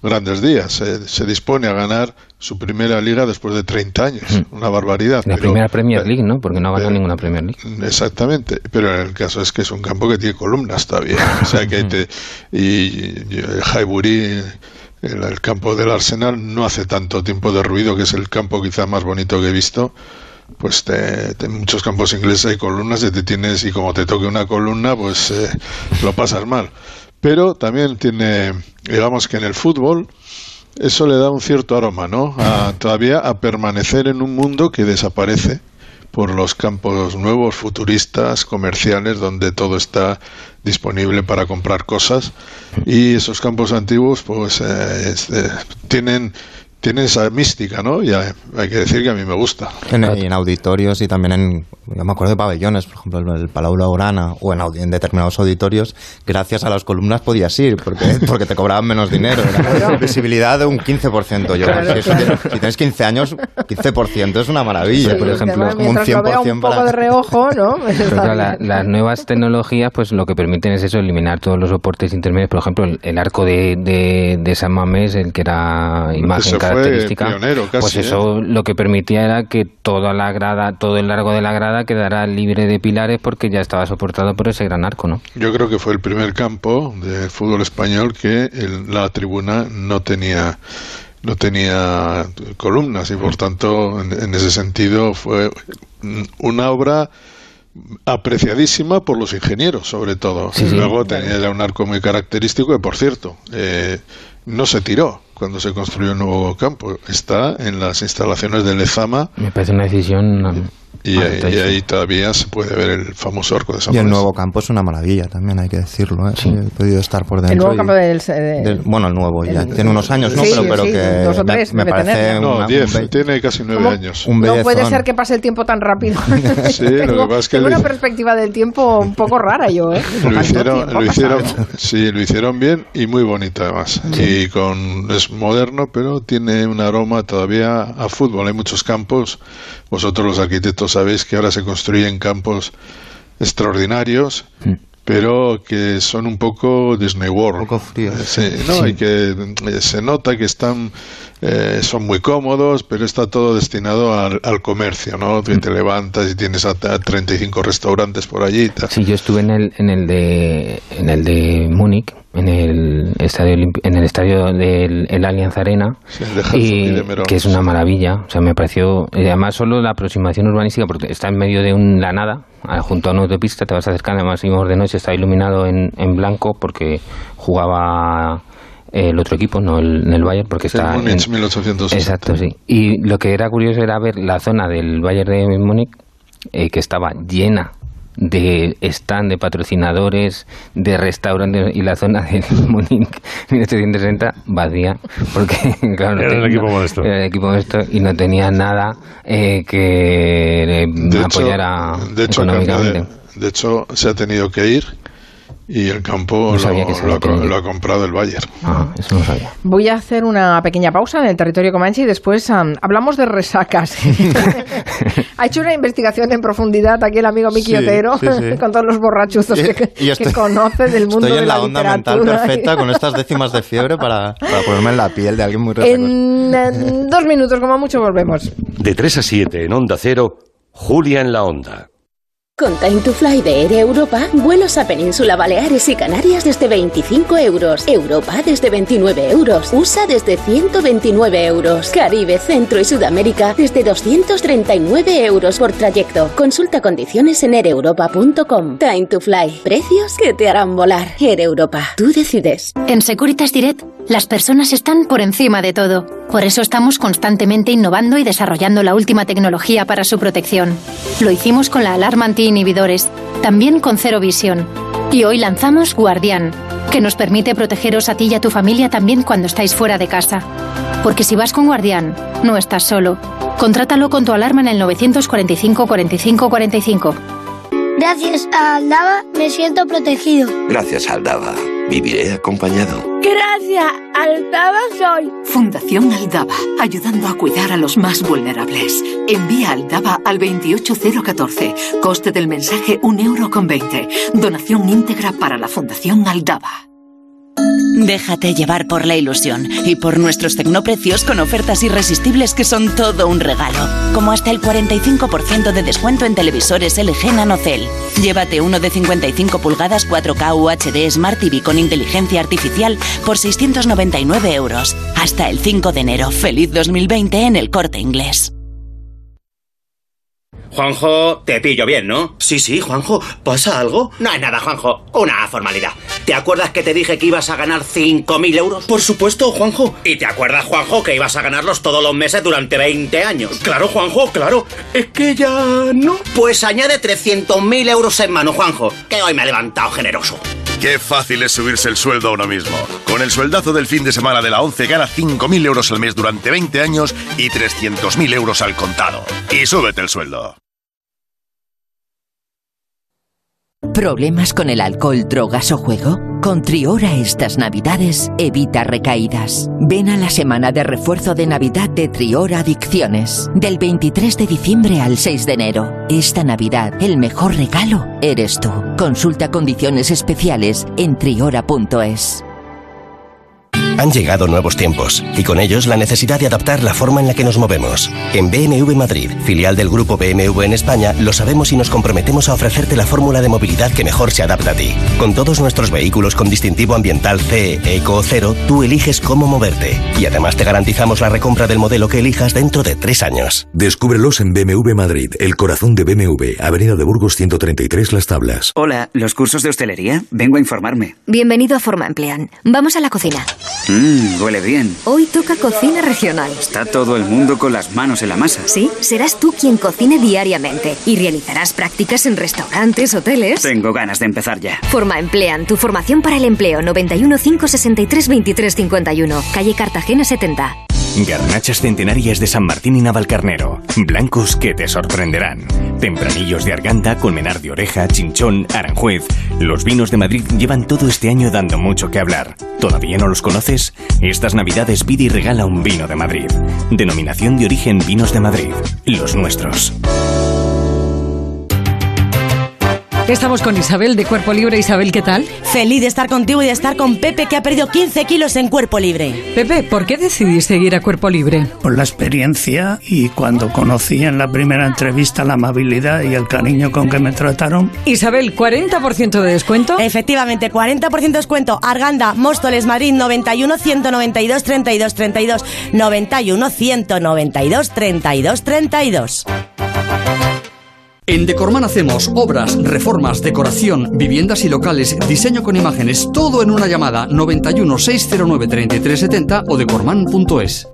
S5: grandes días. Se, se dispone a ganar su primera liga después de 30 años, una barbaridad.
S3: La
S5: pero-
S3: primera Premier League, ¿no? Porque no ha ganado ninguna Premier League.
S5: Exactamente, pero el caso es que es un campo que tiene columnas todavía. O sea que te, y, y el Highbury, el, el campo del Arsenal, no hace tanto tiempo de ruido, que es el campo quizá más bonito que he visto. Pues te, te- en muchos campos ingleses hay columnas y te tienes, y como te toque una columna, pues eh, lo pasas mal. Pero también tiene, digamos que en el fútbol, eso le da un cierto aroma, ¿no? A, todavía a permanecer en un mundo que desaparece por los campos nuevos, futuristas, comerciales, donde todo está disponible para comprar cosas. Y esos campos antiguos, pues, eh, es, eh, tienen, tienen esa mística, ¿no? Y hay, que decir que a mí me gusta.
S2: En, y en auditorios y también en, yo me acuerdo de pabellones, por ejemplo, el, el Palau Blaugrana o en, en determinados auditorios, gracias a las columnas podías ir, porque, porque te cobraban menos dinero. Era visibilidad de un 15%. Yo,
S1: Claro,
S2: si,
S1: claro.
S2: tiene- si tienes 15 años, 15% es una maravilla.
S1: Sí,
S2: por ejemplo,
S1: además,
S2: como un
S1: mientras lo vea
S2: 100%
S1: un poco
S2: para-
S1: de reojo, ¿no?
S3: Pero la- las nuevas tecnologías, pues lo que permiten es eso, eliminar todos los soportes intermedios. Por ejemplo, el, el arco de, de, de San Mamés, el que era imagen característica,
S5: pionero casi,
S3: pues
S5: ¿eh?
S3: eso lo que permitía era que toda la grada, todo el largo de la grada quedara libre de pilares porque ya estaba soportado por ese gran arco, ¿no?
S5: Yo creo que fue el primer campo de fútbol español que el- la tribuna no tenía no tenía columnas y por tanto en, en ese sentido fue una obra apreciadísima por los ingenieros sobre todo
S3: Sí, sí.
S5: luego tenía era un arco muy característico y por cierto eh, no se tiró cuando se construyó un nuevo campo. Está en las instalaciones de Lezama.
S3: Me parece una decisión...
S5: y, ahí- y ahí todavía se puede ver el famoso arco de San
S2: Y el nuevo campo es una maravilla también, hay que decirlo. ¿eh?
S3: Sí.
S2: He podido estar por dentro.
S1: El nuevo
S2: y-
S1: campo del... de-
S2: del- bueno, el nuevo ya.
S1: el-
S2: Tiene unos años, ¿no?
S1: Sí,
S2: pero, pero
S1: sí,
S2: que
S1: dos o
S2: me-
S1: tres
S2: me,
S1: debe
S2: parece
S1: tener,
S5: no,
S2: una- un
S5: 10,
S2: be-
S5: tiene casi nueve
S1: ¿Cómo?
S5: años.
S2: un
S1: no puede ser que pase el tiempo tan rápido.
S5: Sí, lo que
S1: tengo,
S5: pasa es que
S1: tengo una perspectiva del tiempo un poco rara yo, ¿eh?
S5: Lo hicieron, lo hicieron, sí, lo hicieron bien y muy bonito además. Y con es moderno, pero tiene un aroma todavía a fútbol. Hay muchos campos. Vosotros los arquitectos sabéis que ahora se construyen campos extraordinarios, pero que son un poco Disney World.
S2: Un poco fríos.
S5: Eh, Sí, no, y que eh, se nota que están eh, son muy cómodos, pero está todo destinado al, al comercio, ¿no? Que te levantas y tienes hasta 35 restaurantes por allí.
S3: Sí, yo estuve en el, en el de en el de Múnich, en el estadio en el estadio del el Allianz Arena,
S5: Sí, el y
S3: que es una maravilla. O sea, me pareció además solo la aproximación urbanística porque está en medio de un, la nada, junto a una autopista, te vas acercando, además de noche, está iluminado en, en blanco porque jugaba el otro equipo, no el, el Bayern, porque está...
S5: El Múnich 1860.
S3: Exacto, sí. Y lo que era curioso era ver la zona del Bayern de Múnich, eh, que estaba llena de stand de patrocinadores, de restaurantes y la zona de Múnich 1860 vacía, porque claro, no
S4: Era el equipo modesto.
S3: era el equipo modesto y no tenía nada eh, que
S5: De hecho,
S3: apoyara
S5: de hecho,
S3: económicamente.
S5: cambia de- de hecho, se ha tenido que ir y el campo
S3: No
S5: lo,
S3: que
S5: ha, lo comprado el Bayern.
S3: Ah, eso no sabía.
S1: Voy a hacer una pequeña pausa en el territorio Comanche y después am, hablamos de resacas. ha hecho una investigación en profundidad aquí el amigo Miki
S2: Sí,
S1: Otero
S2: sí, sí.
S1: con todos los borrachuzos que,
S2: y estoy-
S1: que conoce del mundo
S2: Estoy
S1: de
S2: en la, onda mental perfecta con estas décimas de fiebre para, para ponerme en la piel de alguien muy resacoso.
S1: En dos minutos, como mucho, volvemos.
S6: De 3 a 7 en Onda Cero, Julia en la Onda.
S7: Con Time to Fly de Air Europa, vuelos a Península Baleares y Canarias desde 25 euros. Europa desde 29 euros. USA desde 129 euros. Caribe, Centro y Sudamérica desde 239 euros por trayecto. Consulta condiciones en aereuropa.com. Time to Fly. Precios que te harán volar. Air Europa. Tú decides.
S8: En Securitas Direct, las personas están por encima de todo. Por eso estamos constantemente innovando y desarrollando la última tecnología para su protección. Lo hicimos con la alarma anti-inhibidores, también con Cero Visión. Y hoy lanzamos Guardián, que nos permite protegeros a ti y a tu familia también cuando estáis fuera de casa. Porque si vas con Guardián, no estás solo. Contrátalo con tu alarma en el 945 45 45.
S9: Gracias a Aldaba me siento protegido.
S10: Gracias, Aldaba. Viviré acompañado.
S9: Gracias a Aldaba soy.
S11: Fundación Aldaba, ayudando a cuidar a los más vulnerables. Envía Aldaba al 28014. Coste del mensaje 1,20 euro. con 20. Donación íntegra para la Fundación Aldaba.
S12: Déjate llevar por la ilusión y por nuestros tecnoprecios con ofertas irresistibles que son todo un regalo. Como hasta el 45% de descuento en televisores LG NanoCell. Llévate uno de 55 pulgadas 4K UHD Smart TV con inteligencia artificial por 699 euros. Hasta el 5 de enero. Feliz 2020 en el corte inglés.
S13: Juanjo, te pillo bien, ¿no? Sí, sí, Juanjo. ¿Pasa algo? No es nada, Juanjo. Una formalidad. ¿Te acuerdas que te dije que ibas a ganar 5.000 euros? Por supuesto, Juanjo. ¿Y te acuerdas, Juanjo, que ibas a ganarlos todos los meses durante 20 años? Claro, Juanjo, claro. Es que ya no. Pues añade 300.000 euros en mano, Juanjo, que hoy me he levantado generoso.
S14: Qué fácil es subirse el sueldo ahora mismo. Con el sueldazo del fin de semana de la 11 gana 5.000 euros al mes durante 20 años y 300.000 euros al contado. Y súbete el sueldo.
S15: ¿Problemas con el alcohol, drogas o juego? Con Triora estas navidades evita recaídas. Ven a la semana de refuerzo de Navidad de Triora Adicciones. Del 23 de diciembre al 6 de enero. Esta Navidad, el mejor regalo eres tú. Consulta condiciones especiales en triora.es.
S16: Han llegado nuevos tiempos y con ellos la necesidad de adaptar la forma en la que nos movemos. En BMW Madrid, filial del grupo BMW en España, lo sabemos y nos comprometemos a ofrecerte la fórmula de movilidad que mejor se adapta a ti. Con todos nuestros vehículos con distintivo ambiental CE, Eco o Cero, tú eliges cómo moverte. Y además te garantizamos la recompra del modelo que elijas dentro de tres años.
S17: Descúbrelos en BMW Madrid, el corazón de BMW, Avenida de Burgos 133 Las Tablas.
S18: Hola, ¿los cursos de hostelería? Vengo a informarme.
S19: Bienvenido a Forma Emplean. Vamos a la cocina.
S18: Mmm, huele bien.
S19: Hoy toca cocina regional.
S18: Está todo el mundo con las manos en la masa.
S19: Sí, serás tú quien cocine diariamente y realizarás prácticas en restaurantes, hoteles.
S18: Tengo ganas de empezar ya.
S19: Forma Emplean, tu formación para el empleo 91 563 23 51, calle Cartagena 70.
S20: Garnachas centenarias de San Martín y Navalcarnero. Blancos que te sorprenderán. Tempranillos de Arganda, Colmenar de Oreja, Chinchón, Aranjuez. Los vinos de Madrid llevan todo este año dando mucho que hablar. ¿Todavía no los conoces? Estas navidades pide y regala un vino de Madrid. Denominación de origen Vinos de Madrid. Los nuestros.
S21: Estamos con Isabel de Cuerpo Libre. Isabel, ¿qué tal?
S22: Feliz de estar contigo y de estar con Pepe, que ha perdido 15 kilos en Cuerpo Libre.
S21: Pepe, ¿por qué decidiste ir a Cuerpo Libre?
S23: Por la experiencia y cuando conocí en la primera entrevista la amabilidad y el cariño con que me trataron.
S21: Isabel, ¿40% de descuento?
S22: Efectivamente, 40% de descuento. Arganda, Móstoles, Madrid, 91 192 32 32. 91 192 32 32.
S24: En Decorman hacemos obras, reformas, decoración, viviendas y locales, diseño con imágenes, todo en una llamada 91 609 3370 o decorman.es.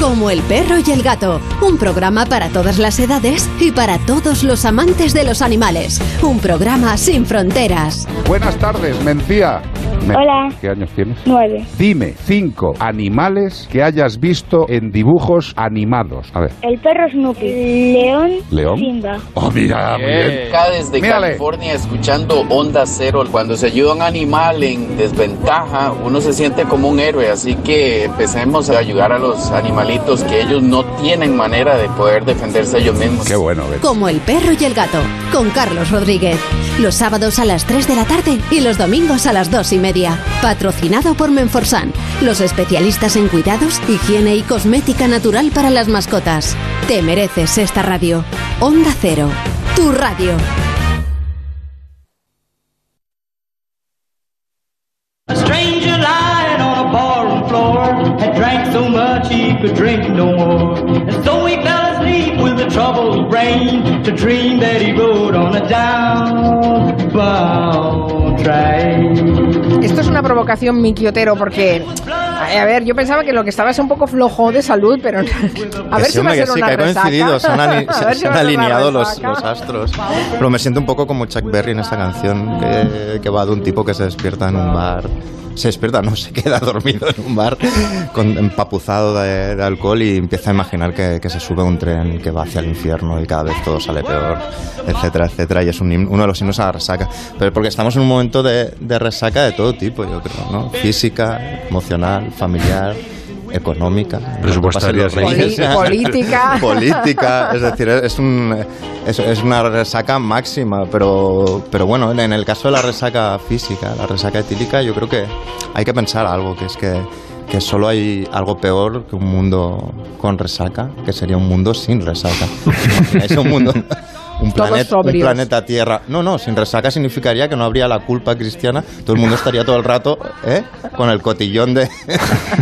S25: Como el perro y el gato, un programa para todas las edades y para todos los amantes de los animales. Un programa sin fronteras.
S26: Buenas tardes, Mencía. Me-
S9: Hola.
S26: ¿Qué años tienes?
S9: Nueve.
S26: Dime cinco animales que hayas visto en dibujos animados. A ver.
S9: El perro Snoopy. León.
S26: León.
S9: Simba.
S26: Oh, mira, muy bien.
S27: Acá desde
S26: Mírale.
S27: California escuchando Onda Cero. Cuando se ayuda a un animal en desventaja, uno se siente como un héroe. Así que empecemos a ayudar a los animalitos que ellos no tienen manera de poder defenderse ellos mismos.
S26: Qué bueno,
S25: Como el perro y el gato, con Carlos Rodríguez. Los sábados a las 3 de la tarde y los domingos a las 2 y media. Patrocinado por Menforsan, los especialistas en cuidados, higiene y cosmética natural para las mascotas. Te mereces esta radio. Onda Cero, tu radio.
S28: A much he could drink no more. And so he fell asleep with a troubled brain to dream that he rode on a downbound train.
S1: Esto es una provocación, porque, a ver, yo pensaba que lo que estaba es un poco flojo de salud, pero a ver si va a ser
S2: sí,
S1: una
S2: que
S1: resaca.
S2: coincidido, se han, ali- se- se alineado los, astros. Pero me siento un poco como Chuck Berry en esta canción, que, que va de un tipo que se despierta en un bar. Se despierta, no, se queda dormido en un bar, con, empapuzado de, de alcohol y empieza a imaginar que, que se sube a un tren que va hacia el infierno y cada vez todo sale peor, etcétera, etcétera. Y es un uno de los himnos a la resaca. Pero porque estamos en un momento de, de resaca de todo tipo, yo creo, ¿no? Física, emocional, familiar económica,
S29: Presupuestaria,
S2: reyes.
S1: Política.
S2: política, es decir, es, un, es, es una resaca máxima, pero, pero bueno, en el caso de la resaca física, la resaca etílica, yo creo que hay que pensar algo, que es que, que solo hay algo peor que un mundo con resaca, que sería un mundo sin resaca. Es un mundo... Un
S1: Todos
S2: planeta, un planeta Tierra. No, no, sin resaca significaría que no habría la culpa cristiana. Todo el mundo estaría todo el rato ¿eh? con el cotillón de,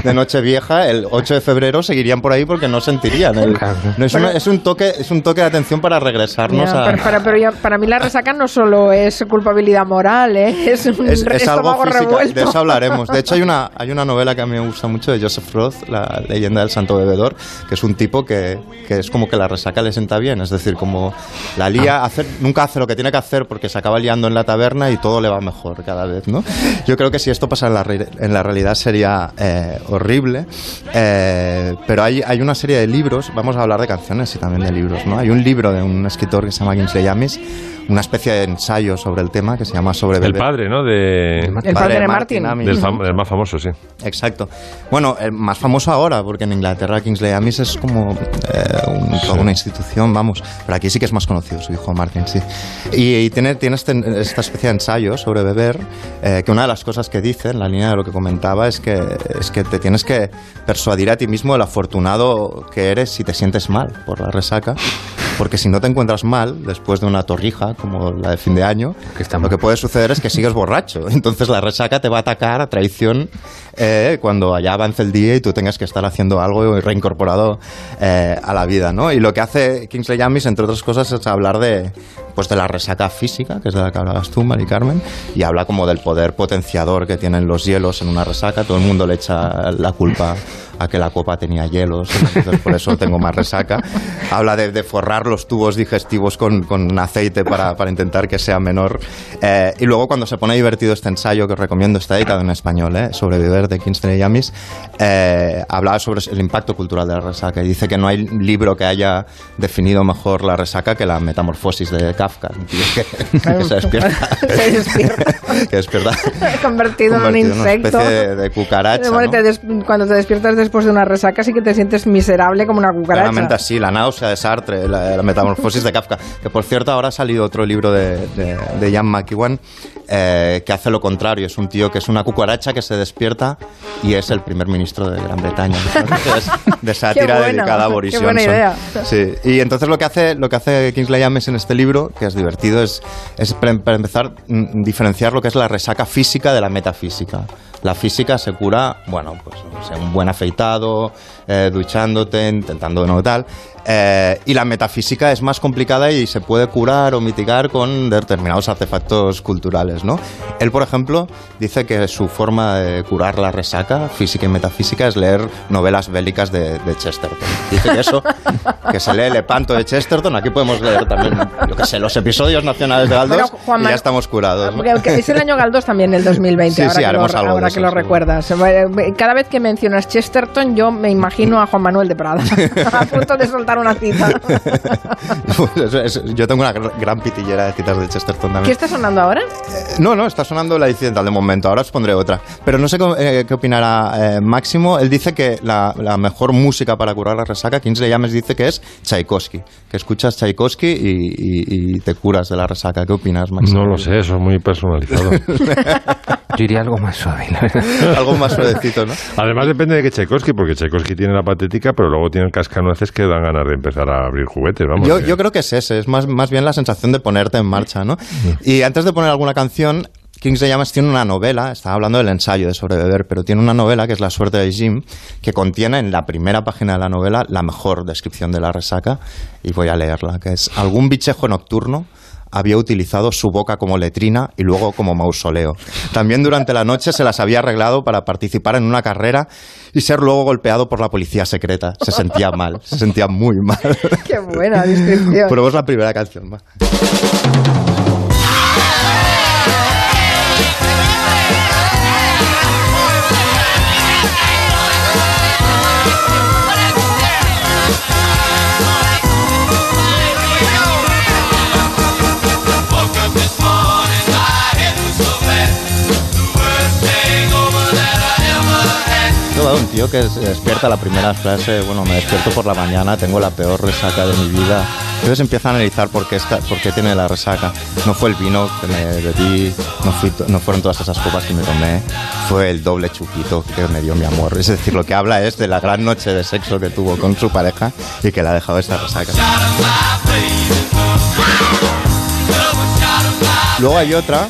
S2: de Nochevieja. El 8 de febrero seguirían por ahí porque no sentirían. el- no, es, una- es un toque, es un toque de atención para regresarnos
S1: Ya,
S2: a.
S1: pero, pero- pero ya- para mí la resaca no solo es culpabilidad moral, ¿eh? es un
S2: Es, es algo físico,
S1: revuelto.
S2: de eso hablaremos. De hecho, hay una, hay una novela que a mí me gusta mucho de Joseph Roth, La leyenda del santo bebedor, que es un tipo que, que es como que la resaca le sienta bien. Es decir, como la lía, hacer, nunca hace lo que tiene que hacer porque se acaba liando en la taberna y todo le va mejor cada vez, ¿no? Yo creo que si esto pasa en la, re- en la realidad sería eh, horrible. Eh, pero hay, hay una serie de libros, vamos a hablar de canciones y también de libros, ¿no? Hay un libro de un escritor que se llama Kingsley Amis, una especie de ensayo sobre el tema que se llama Sobre
S29: El padre, ¿no? De...
S2: El padre de Martin Amis.
S29: Del, fam- del más famoso, sí.
S2: Exacto. Bueno, el más famoso ahora, porque en Inglaterra Kingsley Amis es como eh, un- toda una institución, vamos. Pero aquí sí que es más conocido, su hijo Martin, sí. Y, y tiene, tiene este- esta especie de ensayo sobre beber, eh, que una de las cosas que dice, en la línea de lo que comentaba, es que, es que te tienes que persuadir a ti mismo el afortunado que eres si te sientes mal por la resaca. Porque si no te encuentras mal después de una torrija como la de fin de año, lo que puede suceder es que sigues borracho. Entonces la resaca te va a atacar a traición eh, cuando allá avance el día y tú tengas que estar haciendo algo reincorporado eh, a la vida. ¿no? Y lo que hace Kingsley Amis, entre otras cosas, es hablar de, pues, de la resaca física, que es de la que hablabas tú, Mari Carmen, y habla como del poder potenciador que tienen los hielos en una resaca. Todo el mundo le echa la culpa a que la copa tenía hielos, entonces por eso tengo más resaca. Habla de, de forrar los tubos digestivos con, con aceite para, para intentar que sea menor. Eh, y luego cuando se pone divertido este ensayo, que os recomiendo, está dedicado en español, eh, Sobreviver de Kingston y Amis, eh, hablaba sobre el impacto cultural de la resaca y dice que no hay libro que haya definido mejor la resaca que la metamorfosis de Kafka, un que, que se despierta.
S1: Se despierta.
S2: que despierta
S1: convertido, en un
S2: convertido en una
S1: insecto.
S2: especie de, de cucaracha. ¿no?
S1: te des- cuando te despiertas después de una resaca sí que te sientes miserable como una cucaracha.
S2: Claramente así, la náusea de Sartre, la, la metamorfosis de Kafka. Que por cierto, ahora ha salido otro libro de, de, de Ian McEwan eh, que hace lo contrario. Es un tío que es una cucaracha que se despierta y es el primer ministro de Gran Bretaña. Entonces, de sátira
S1: bueno,
S2: dedicada a Boris Johnson.
S1: idea.
S2: Sí. Y entonces lo que hace, lo que hace Kingsley Amis en este libro, que es divertido, es, es para para empezar mm, diferenciar lo que es la resaca física de la metafísica. La física se cura, bueno, pues un buen afeitado, eh, duchándote, intentando no tal. Eh, y la metafísica es más complicada y se puede curar o mitigar con determinados artefactos culturales, ¿no? Él, por ejemplo, dice que su forma de curar la resaca física y metafísica es leer novelas bélicas de, de Chesterton. Dice que eso, que se lee Lepanto de Chesterton, aquí podemos leer también, yo qué sé, los episodios nacionales de Galdós
S1: Bueno,
S2: y ya estamos curados. ¿no?
S1: Porque que es el año Galdós también, el 2020,
S2: Sí,
S1: ahora,
S2: sí,
S1: que,
S2: haremos
S1: lo, ahora que lo recuerdas. Cada vez que mencionas Chesterton, yo me imagino a Juan Manuel de Prada, a punto de soltar una cita.
S2: Pues es- yo tengo una gr- gran pitillera de citas de Chesterton también.
S1: ¿Qué está sonando ahora?
S2: No, no, está sonando la incidental de momento. Ahora os pondré otra. Pero no sé cómo- eh, qué opinará eh, Máximo. Él dice que la, la mejor música para curar la resaca, Kingsley Ames dice que es Tchaikovsky. Que escuchas Tchaikovsky y, y- y te curas de la resaca. ¿Qué opinas, Máximo?
S29: No lo sé, eso es muy personalizado.
S30: Yo iría algo más suave, la verdad.
S2: Algo más suavecito, ¿no?
S29: Además depende de que Tchaikovsky, porque Tchaikovsky tiene la patética, pero luego tiene el cascanueces que dan ganas de empezar a abrir juguetes, vamos.
S2: Yo,
S29: que-
S2: yo creo que es ese, es más, más bien la sensación de ponerte en marcha, ¿no? Y antes de poner alguna canción, Kingsley Amis tiene una novela, estaba hablando del ensayo de sobrebeber, pero tiene una novela que es La suerte de Jim, que contiene en la primera página de la novela la mejor descripción de la resaca, y voy a leerla, que es algún bichejo nocturno había utilizado su boca como letrina y luego como mausoleo. También durante la noche se las había arreglado para participar en una carrera y ser luego golpeado por la policía secreta. Se sentía mal, se sentía muy mal.
S1: Qué buena descripción.
S2: Probemos la primera canción, va. Tío que despierta la primera frase, bueno, me despierto por la mañana, tengo la peor resaca de mi vida. Entonces empieza a analizar por qué, está- por qué tiene la resaca. No fue el vino que me bebí, no, no fueron todas esas copas que me tomé, fue el doble chupito que me dio mi amor. Es decir, lo que habla es de la gran noche de sexo que tuvo con su pareja y que le ha dejado esta resaca. Luego hay otra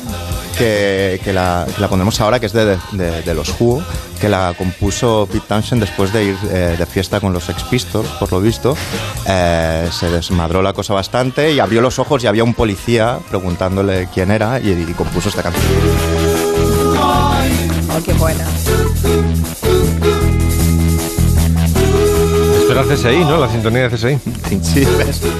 S2: que, que la, que la ponemos ahora, que es de, de- de los Who, que la compuso Pete Townshend después de ir eh, de fiesta con los Sex Pistols, por lo visto. Eh, se desmadró la cosa bastante y abrió los ojos y había un policía preguntándole quién era y, y compuso esta canción.
S1: Oh, qué buena.
S29: Esto era CSI, ¿no? La sintonía de CSI.
S2: Sí, ¿ves?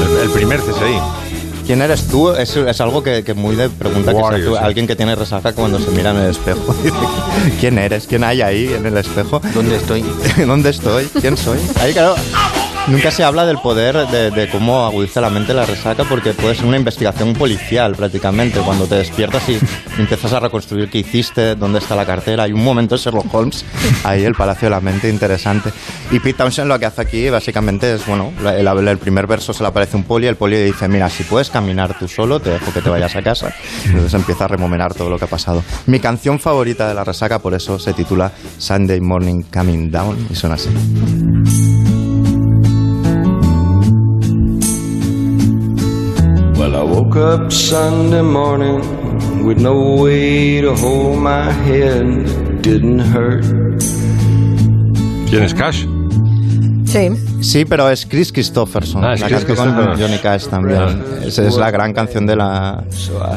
S29: El, el primer CSI.
S2: ¿Quién eres tú? Es, es algo que, que muy de pregunta que se hace
S29: sí.
S2: alguien que tiene resaca cuando se mira en el espejo. Dice, ¿Quién eres? ¿Quién hay ahí en el espejo?
S30: ¿Dónde estoy?
S2: ¿Dónde estoy? ¿Quién soy? Ahí, claro. Nunca se habla del poder de, cómo agudiza la mente la resaca porque puede ser una investigación policial prácticamente. Cuando te despiertas y empiezas a reconstruir qué hiciste, dónde está la cartera. Hay un momento de Sherlock Holmes, ahí el Palacio de la Mente, interesante. Y Pete Townshend lo que hace aquí básicamente es, bueno, el, el primer verso se le aparece un poli, el poli dice, mira, si puedes caminar tú solo, te dejo que te vayas a casa. Entonces empieza a remomenar todo lo que ha pasado. Mi canción favorita de la resaca, por eso se titula Sunday Morning Coming Down y suena así.
S31: Woke up Sunday morning with no way to hold my head. Didn't hurt.
S29: ¿Quién es Cash?
S1: Sí.
S2: Sí, pero es Chris Christopherson.
S29: Ah, es
S2: la
S29: Chris
S2: canción con. Johnny Cash también. Esa es la gran canción de la,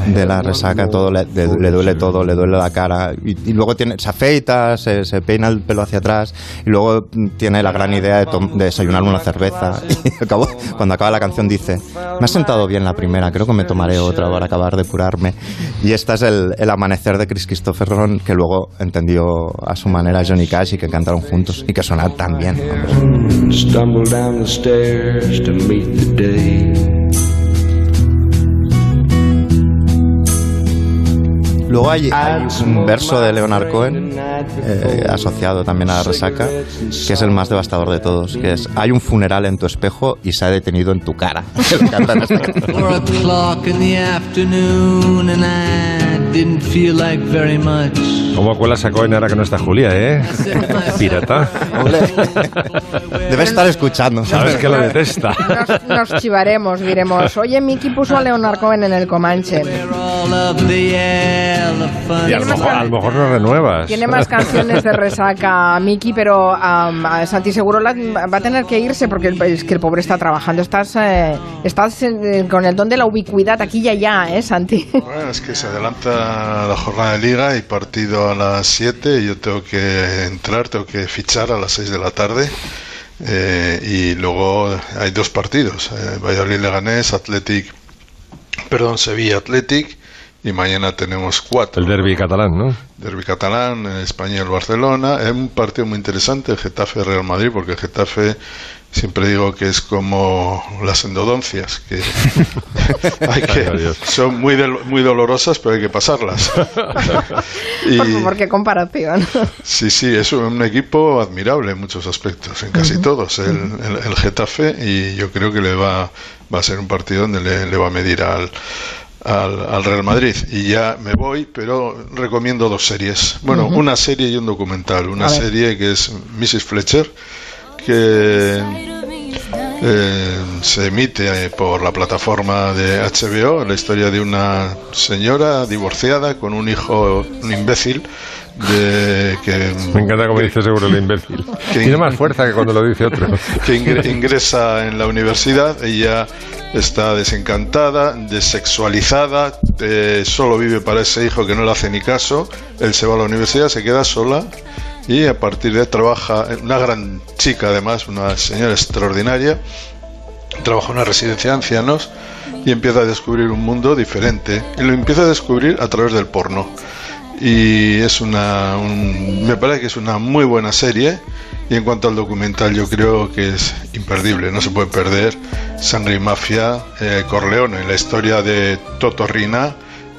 S2: de la resaca. Todo le, le- le duele todo, le duele la cara. Y, y luego tiene, se afeita, se, se peina el pelo hacia atrás. Y luego mm, tiene la gran idea de, tom- de desayunar una cerveza. Y acabó- cuando acaba la canción dice: Me ha sentado bien la primera, creo que me tomaré otra para acabar de curarme. Y este es el, el amanecer de Chris Christopherson que luego entendió a su manera Johnny Cash y que cantaron juntos y que suena tan bien. hombre.
S31: Stumble down the stairs to meet the day.
S2: Luego hay, hay un verso de Leonard Cohen eh, asociado también a la resaca, que es el más devastador de todos, que es hay un funeral en tu espejo y se ha detenido en tu cara.
S32: Didn't feel like very much.
S29: ¿Cómo cuelas a Cohen ahora que no está Julia, eh? Pirata.
S2: Debe estar escuchando.
S29: Sabes que lo detesta.
S1: Nos, nos chivaremos, diremos, oye, Miki puso a Leonard Cohen en el Comanche.
S4: Y a lo mejor, a lo mejor no renuevas.
S1: Tiene más canciones de resaca, Miki, pero a Santi seguro la- va a tener que irse porque el, es que el pobre está trabajando. Estás, eh, estás eh, con el don de la ubicuidad aquí y allá, ¿eh, Santi?
S5: Bueno, es que se adelanta la jornada de liga y partido a las 7 y yo tengo que entrar, tengo que fichar a las 6 de la tarde. Eh, y luego hay dos partidos, eh, Valladolid Leganés, Athletic, perdón, Sevilla Athletic y mañana tenemos cuatro.
S4: El derby catalán, ¿no?
S5: Derby catalán, España-Barcelona. Es un partido muy interesante, el Getafe-Real Madrid, porque el Getafe siempre digo que es como las endodoncias, que, hay que son muy, del- muy dolorosas, pero hay que pasarlas. y,
S1: Por favor, qué comparación.
S5: Sí, sí, es un equipo admirable en muchos aspectos, en casi todos, el, el- el Getafe, y yo creo que le va, va a ser un partido donde le, le va a medir al, al, al Real Madrid. Y ya me voy, pero recomiendo dos series. Bueno, una serie y un documental. Una serie que es Mrs. Fletcher, que eh, se emite eh, por la plataforma de HBO la historia de una señora divorciada con un hijo, un imbécil, de que
S4: Me encanta como dice seguro el imbécil. Tiene más fuerza que cuando lo dice otro.
S5: que ingre- ingresa en la universidad, ella está desencantada, desexualizada, eh, solo vive para ese hijo que no le hace ni caso, él se va a la universidad, se queda sola y a partir de ahí trabaja, una gran chica además, una señora extraordinaria, trabaja en una residencia de ancianos y empieza a descubrir un mundo diferente y lo empieza a descubrir a través del porno y es una un- me parece que es una muy buena serie. Y en cuanto al documental yo creo que es imperdible. No se puede perder Sangre y Mafia eh, Corleone la historia de Toto Rina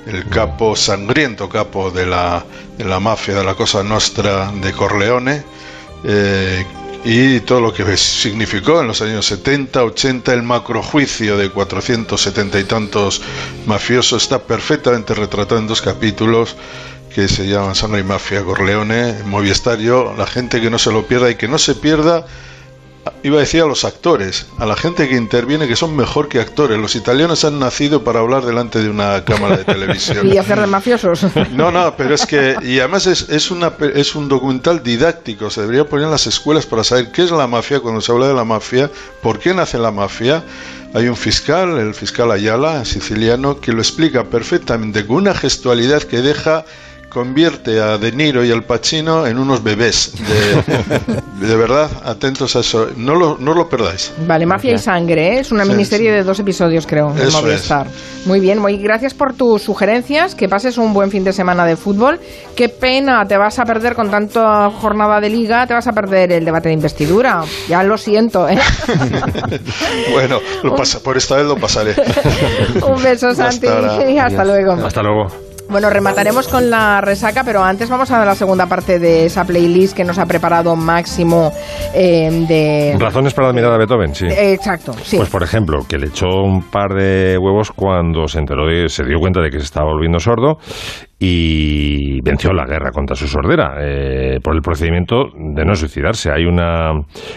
S5: el capo sangriento capo de la de la mafia de la cosa nostra de Corleone eh, y todo lo que significó en los años 70, 80, el macrojuicio de 470 y tantos mafiosos está perfectamente retratado en dos capítulos que se llaman Sangre y Mafia Corleone. Yo, la gente que no se lo pierda y que no se pierda, iba a decir a los actores, a la gente que interviene que son mejor que actores. Los italianos han nacido para hablar delante de una cámara de televisión.
S1: Y hacer de mafiosos.
S5: No, no, pero es que, y además es, es, una, es un documental didáctico, se debería poner en las escuelas para saber qué es la mafia, cuando se habla de la mafia, por qué nace la mafia. Hay un fiscal, el fiscal Ayala, siciliano, que lo explica perfectamente, con una gestualidad que deja convierte a De Niro y al Pacino en unos bebés. De, de verdad, atentos a eso. No lo, no lo perdáis.
S1: Vale, Mafia y Sangre, ¿eh? es una
S5: Sí,
S1: miniserie de dos episodios, creo,
S5: Eso
S1: Movistar. Muy bien, muy gracias por tus sugerencias, que pases un buen fin de semana de fútbol. Qué pena, te vas a perder con tanta jornada de liga, te vas a perder el debate de investidura. Ya lo siento, ¿eh?
S5: Bueno, lo pasa, por esta vez lo pasaré.
S1: un beso, Santi,
S5: ahora.
S1: y hasta luego.
S4: Hasta luego.
S1: Bueno, remataremos con la resaca, pero antes vamos a la segunda parte de esa playlist que nos ha preparado Máximo eh, de...
S4: Razones para admirar a Beethoven, sí.
S1: Exacto, sí.
S4: Pues por ejemplo, que le echó un par de huevos cuando se enteró de, se dio cuenta de que se estaba volviendo sordo y venció la guerra contra su sordera eh, por el procedimiento de no suicidarse. Hay una,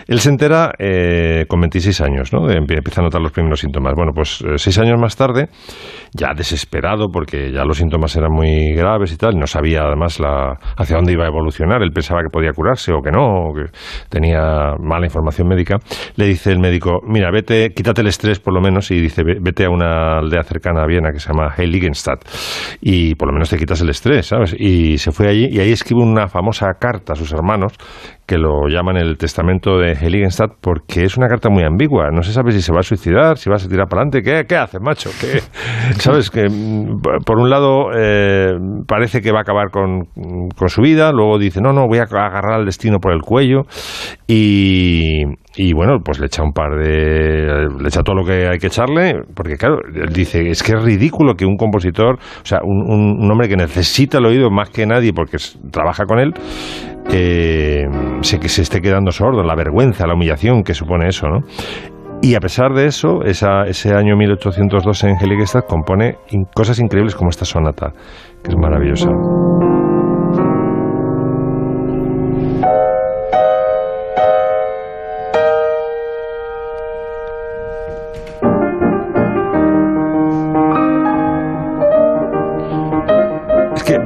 S4: él se entera eh, con 26 años, ¿no? Empieza a notar los primeros síntomas. Bueno, pues eh, seis años más tarde, ya desesperado porque ya los síntomas eran muy graves y tal, no sabía además la, hacia dónde iba a evolucionar. Él pensaba que podía curarse o que no, o que tenía mala información médica. Le dice el médico, mira, vete, quítate el estrés por lo menos y dice, "Ve- vete a una aldea cercana a Viena que se llama Heiligenstadt y por lo menos te quitas el estrés, ¿sabes? Y se fue allí y ahí escribe una famosa carta a sus hermanos que lo llaman el testamento de Heiligenstadt porque es una carta muy ambigua. No se sabe si se va a suicidar, si va a se tirar para adelante. ¿Qué, qué hace, macho? ¿Qué? ¿Sabes? Que por un lado eh, parece que va a acabar con, con su vida, luego dice, no, no, voy a agarrar al destino por el cuello y, y bueno, pues le echa un par de... le echa todo lo que hay que echarle, porque claro, él dice, es que es ridículo que un compositor, o sea, un, un- hombre que necesita el oído más que nadie porque trabaja con él, eh, se, que se esté quedando sordo, la vergüenza, la humillación que supone eso, ¿no? Y a pesar de eso, ese año 1802 en Heiligenstadt compone cosas increíbles como esta sonata, que es maravillosa.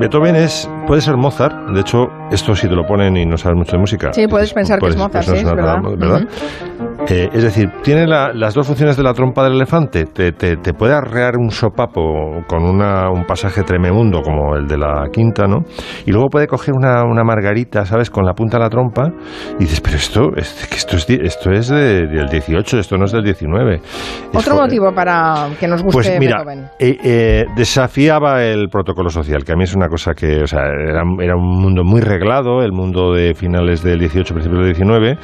S4: Beethoven es, puede ser Mozart, de hecho, esto si te lo ponen y no sabes mucho de música.
S1: Sí, puedes pensar que es Mozart, sí, es
S4: nada,
S1: verdad.
S4: ¿verdad? Eh, es decir, tiene la- las dos funciones de la trompa del elefante. Te, te- te puede arrear un sopapo con una- un pasaje tremebundo como el de la quinta, ¿no? Y luego puede coger una, una margarita, ¿sabes? Con la punta de la trompa y dices, pero esto, esto es, esto es de- del 18, esto no es del 19. Es
S1: Otro motivo para que nos guste
S4: pues mira,
S1: Beethoven.
S4: eh, eh, desafiaba el protocolo social, que a mí es una cosa que, o sea, era, era un mundo muy reglado, el mundo de finales del 18, principios del 19,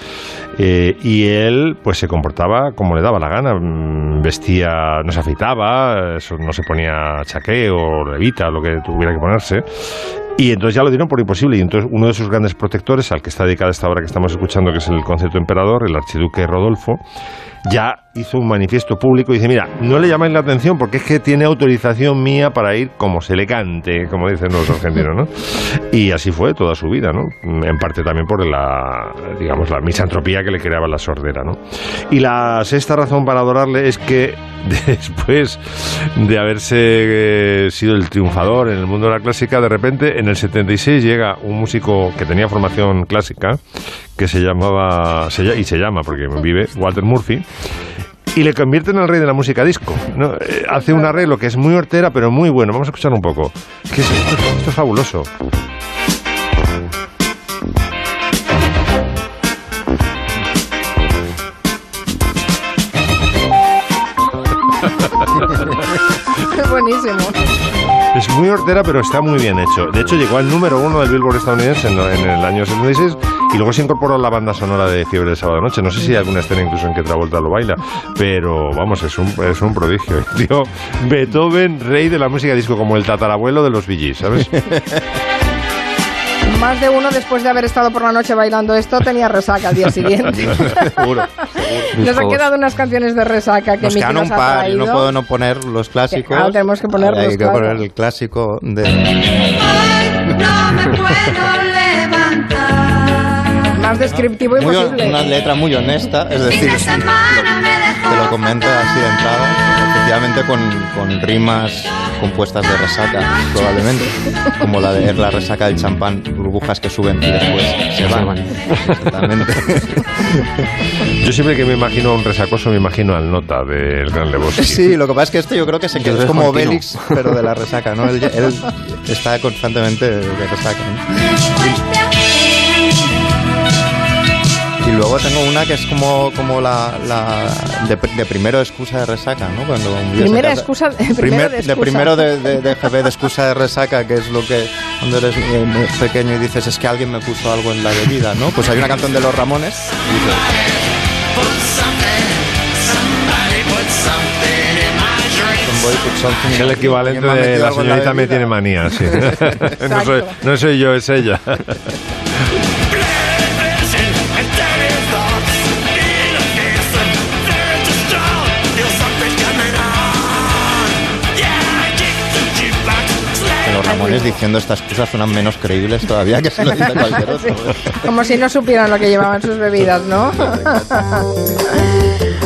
S4: eh, y él pues se comportaba como le daba la gana, mm, vestía, no se afeitaba, no se ponía chaqué o levita, lo que tuviera que ponerse. Y entonces ya lo dieron por imposible. Y entonces uno de sus grandes protectores, al que está dedicada esta obra que estamos escuchando, que es el concepto emperador, el archiduque Rodolfo, ya hizo un manifiesto público y dice, mira, no le llamáis la atención porque es que tiene autorización mía para ir como se le cante, como dicen los argentinos, ¿no? Y así fue toda su vida, ¿no? En parte también por la, digamos, la misantropía que le creaba la sordera, ¿no? Y la sexta razón para adorarle es que después de haberse eh, sido el triunfador en el mundo de la clásica, de repente en el 76 llega un músico que tenía formación clásica, que se llamaba, se y se llama, porque vive, Walter Murphy, y le convierte en el rey de la música disco. Eh, Hace un arreglo que es muy hortera, pero muy bueno. Vamos a escuchar un poco. Es esto, esto es fabuloso.
S1: Buenísimo.
S4: Es muy hortera, pero está muy bien hecho. De hecho, llegó al número uno del Billboard estadounidense en, el año 76 y luego se incorporó a la banda sonora de Fiebre de Sábado Noche. No sé si hay alguna escena incluso en que Travolta lo baila, pero vamos, es un, es un prodigio. Tío, Beethoven, rey de la música disco, como el tatarabuelo de los Gees, ¿sabes?
S1: Más de uno, después de haber estado por la noche bailando esto, tenía resaca al día siguiente.
S2: Seguro.
S1: Nos han quedado unas canciones de resaca que
S2: Nos quedan un par, y
S1: traído.
S2: no puedo no poner los clásicos.
S1: Claro, tenemos que ponerlos,
S2: Hay que
S1: claro.
S2: poner el clásico de...
S1: Más descriptivo
S2: Muy hon-
S1: imposible.
S2: una letra muy honesta, es decir, te lo comento así de entrada, efectivamente con, con rimas compuestas de resaca, probablemente, como la de la resaca del champán, burbujas que suben y después se van. Totalmente.
S4: Yo siempre que me imagino a un resacoso, me imagino al nota del Gran Lebowski.
S2: Sí, lo que pasa es que este yo creo que se quedó, es como. Obelix, pero de la resaca, ¿no? Él, él está constantemente de resaca, ¿no? Y luego tengo una que es como, como la, la de, de primero de excusa de resaca, ¿no? Cuando
S1: Primera excusa, primero
S2: Primer-
S1: de excusa.
S2: primero de, de, de GB de excusa de resaca, que es lo que cuando eres eh, muy pequeño y dices es que alguien me puso algo en la bebida, ¿no? Pues hay una canción de los Ramones y dice, "Somebody put something
S4: Es
S2: in
S4: el equivalente
S2: drink". ¿Alguien me ha
S4: de la señorita me tiene manía, sí. no, soy, no soy yo, es ella.
S2: Diciendo estas cosas suenan menos creíbles todavía que se lo dice cualquier otro.
S1: Como si no supieran lo que llevaban sus bebidas, ¿no?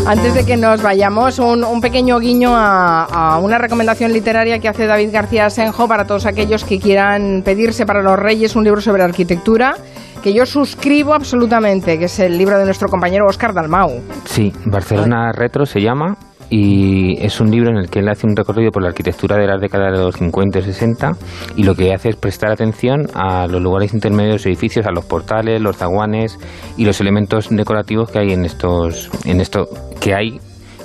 S1: Antes de que nos vayamos, un, un pequeño guiño a, a una recomendación literaria que hace David García Senjo para todos aquellos que quieran pedirse para los Reyes un libro sobre arquitectura, que yo suscribo absolutamente, que es el libro de nuestro compañero Oscar Dalmau.
S3: Sí, Barcelona Retro se llama y es un libro en el que él hace un recorrido por la arquitectura de las décadas de los 50 y 60 y lo que hace es prestar atención a los lugares intermedios de los edificios, a los portales, los zaguanes y los elementos decorativos que hay en estos en esto que hay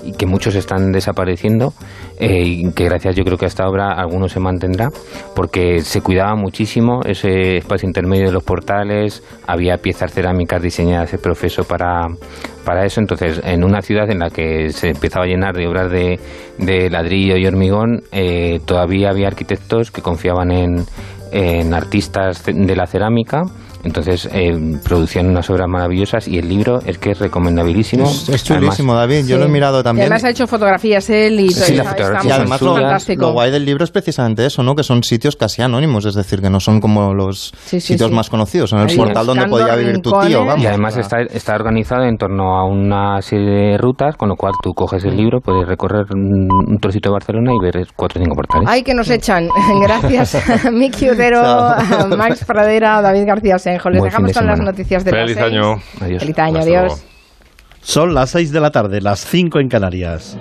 S3: y que muchos están desapareciendo eh, y que gracias yo creo que a esta obra alguno se mantendrá porque se cuidaba muchísimo ese espacio intermedio de los portales había piezas cerámicas diseñadas el profeso para, para eso. Entonces en una ciudad en la que se empezaba a llenar de obras de, de ladrillo y hormigón eh, todavía había arquitectos que confiaban en, en artistas de la cerámica Entonces eh, producían unas obras maravillosas y el libro es que es recomendabilísimo.
S2: Es, es chulísimo, David. Yo
S1: Sí.
S2: lo he mirado
S1: Y
S2: también.
S1: además ha hecho fotografías él y
S2: Sí, la
S1: está-
S2: fotografía. Y además lo, lo guay del libro es precisamente eso, ¿no? Que son sitios casi anónimos, es decir, que no son como los
S1: sí,
S2: sitios
S1: sí.
S2: más conocidos. En el
S3: Ahí
S2: portal donde podía vivir tu tío,
S1: rincones.
S2: vamos.
S3: Y además está, está organizado en torno a una serie de rutas, con lo cual tú coges el libro, puedes recorrer un, trocito de Barcelona y ver cuatro o cinco portales.
S1: Ay, que nos echan. Gracias, Miki Udero,
S3: Chao.
S1: Max Pradera, David García Senjo. Les
S3: Buen
S1: dejamos
S3: de
S1: con las noticias de
S3: Feliz
S1: las seis.
S3: año. Adiós.
S1: Feliz año,
S3: Hasta
S1: adiós.
S3: luego.
S6: Son las 6 de la tarde, las 5 en Canarias.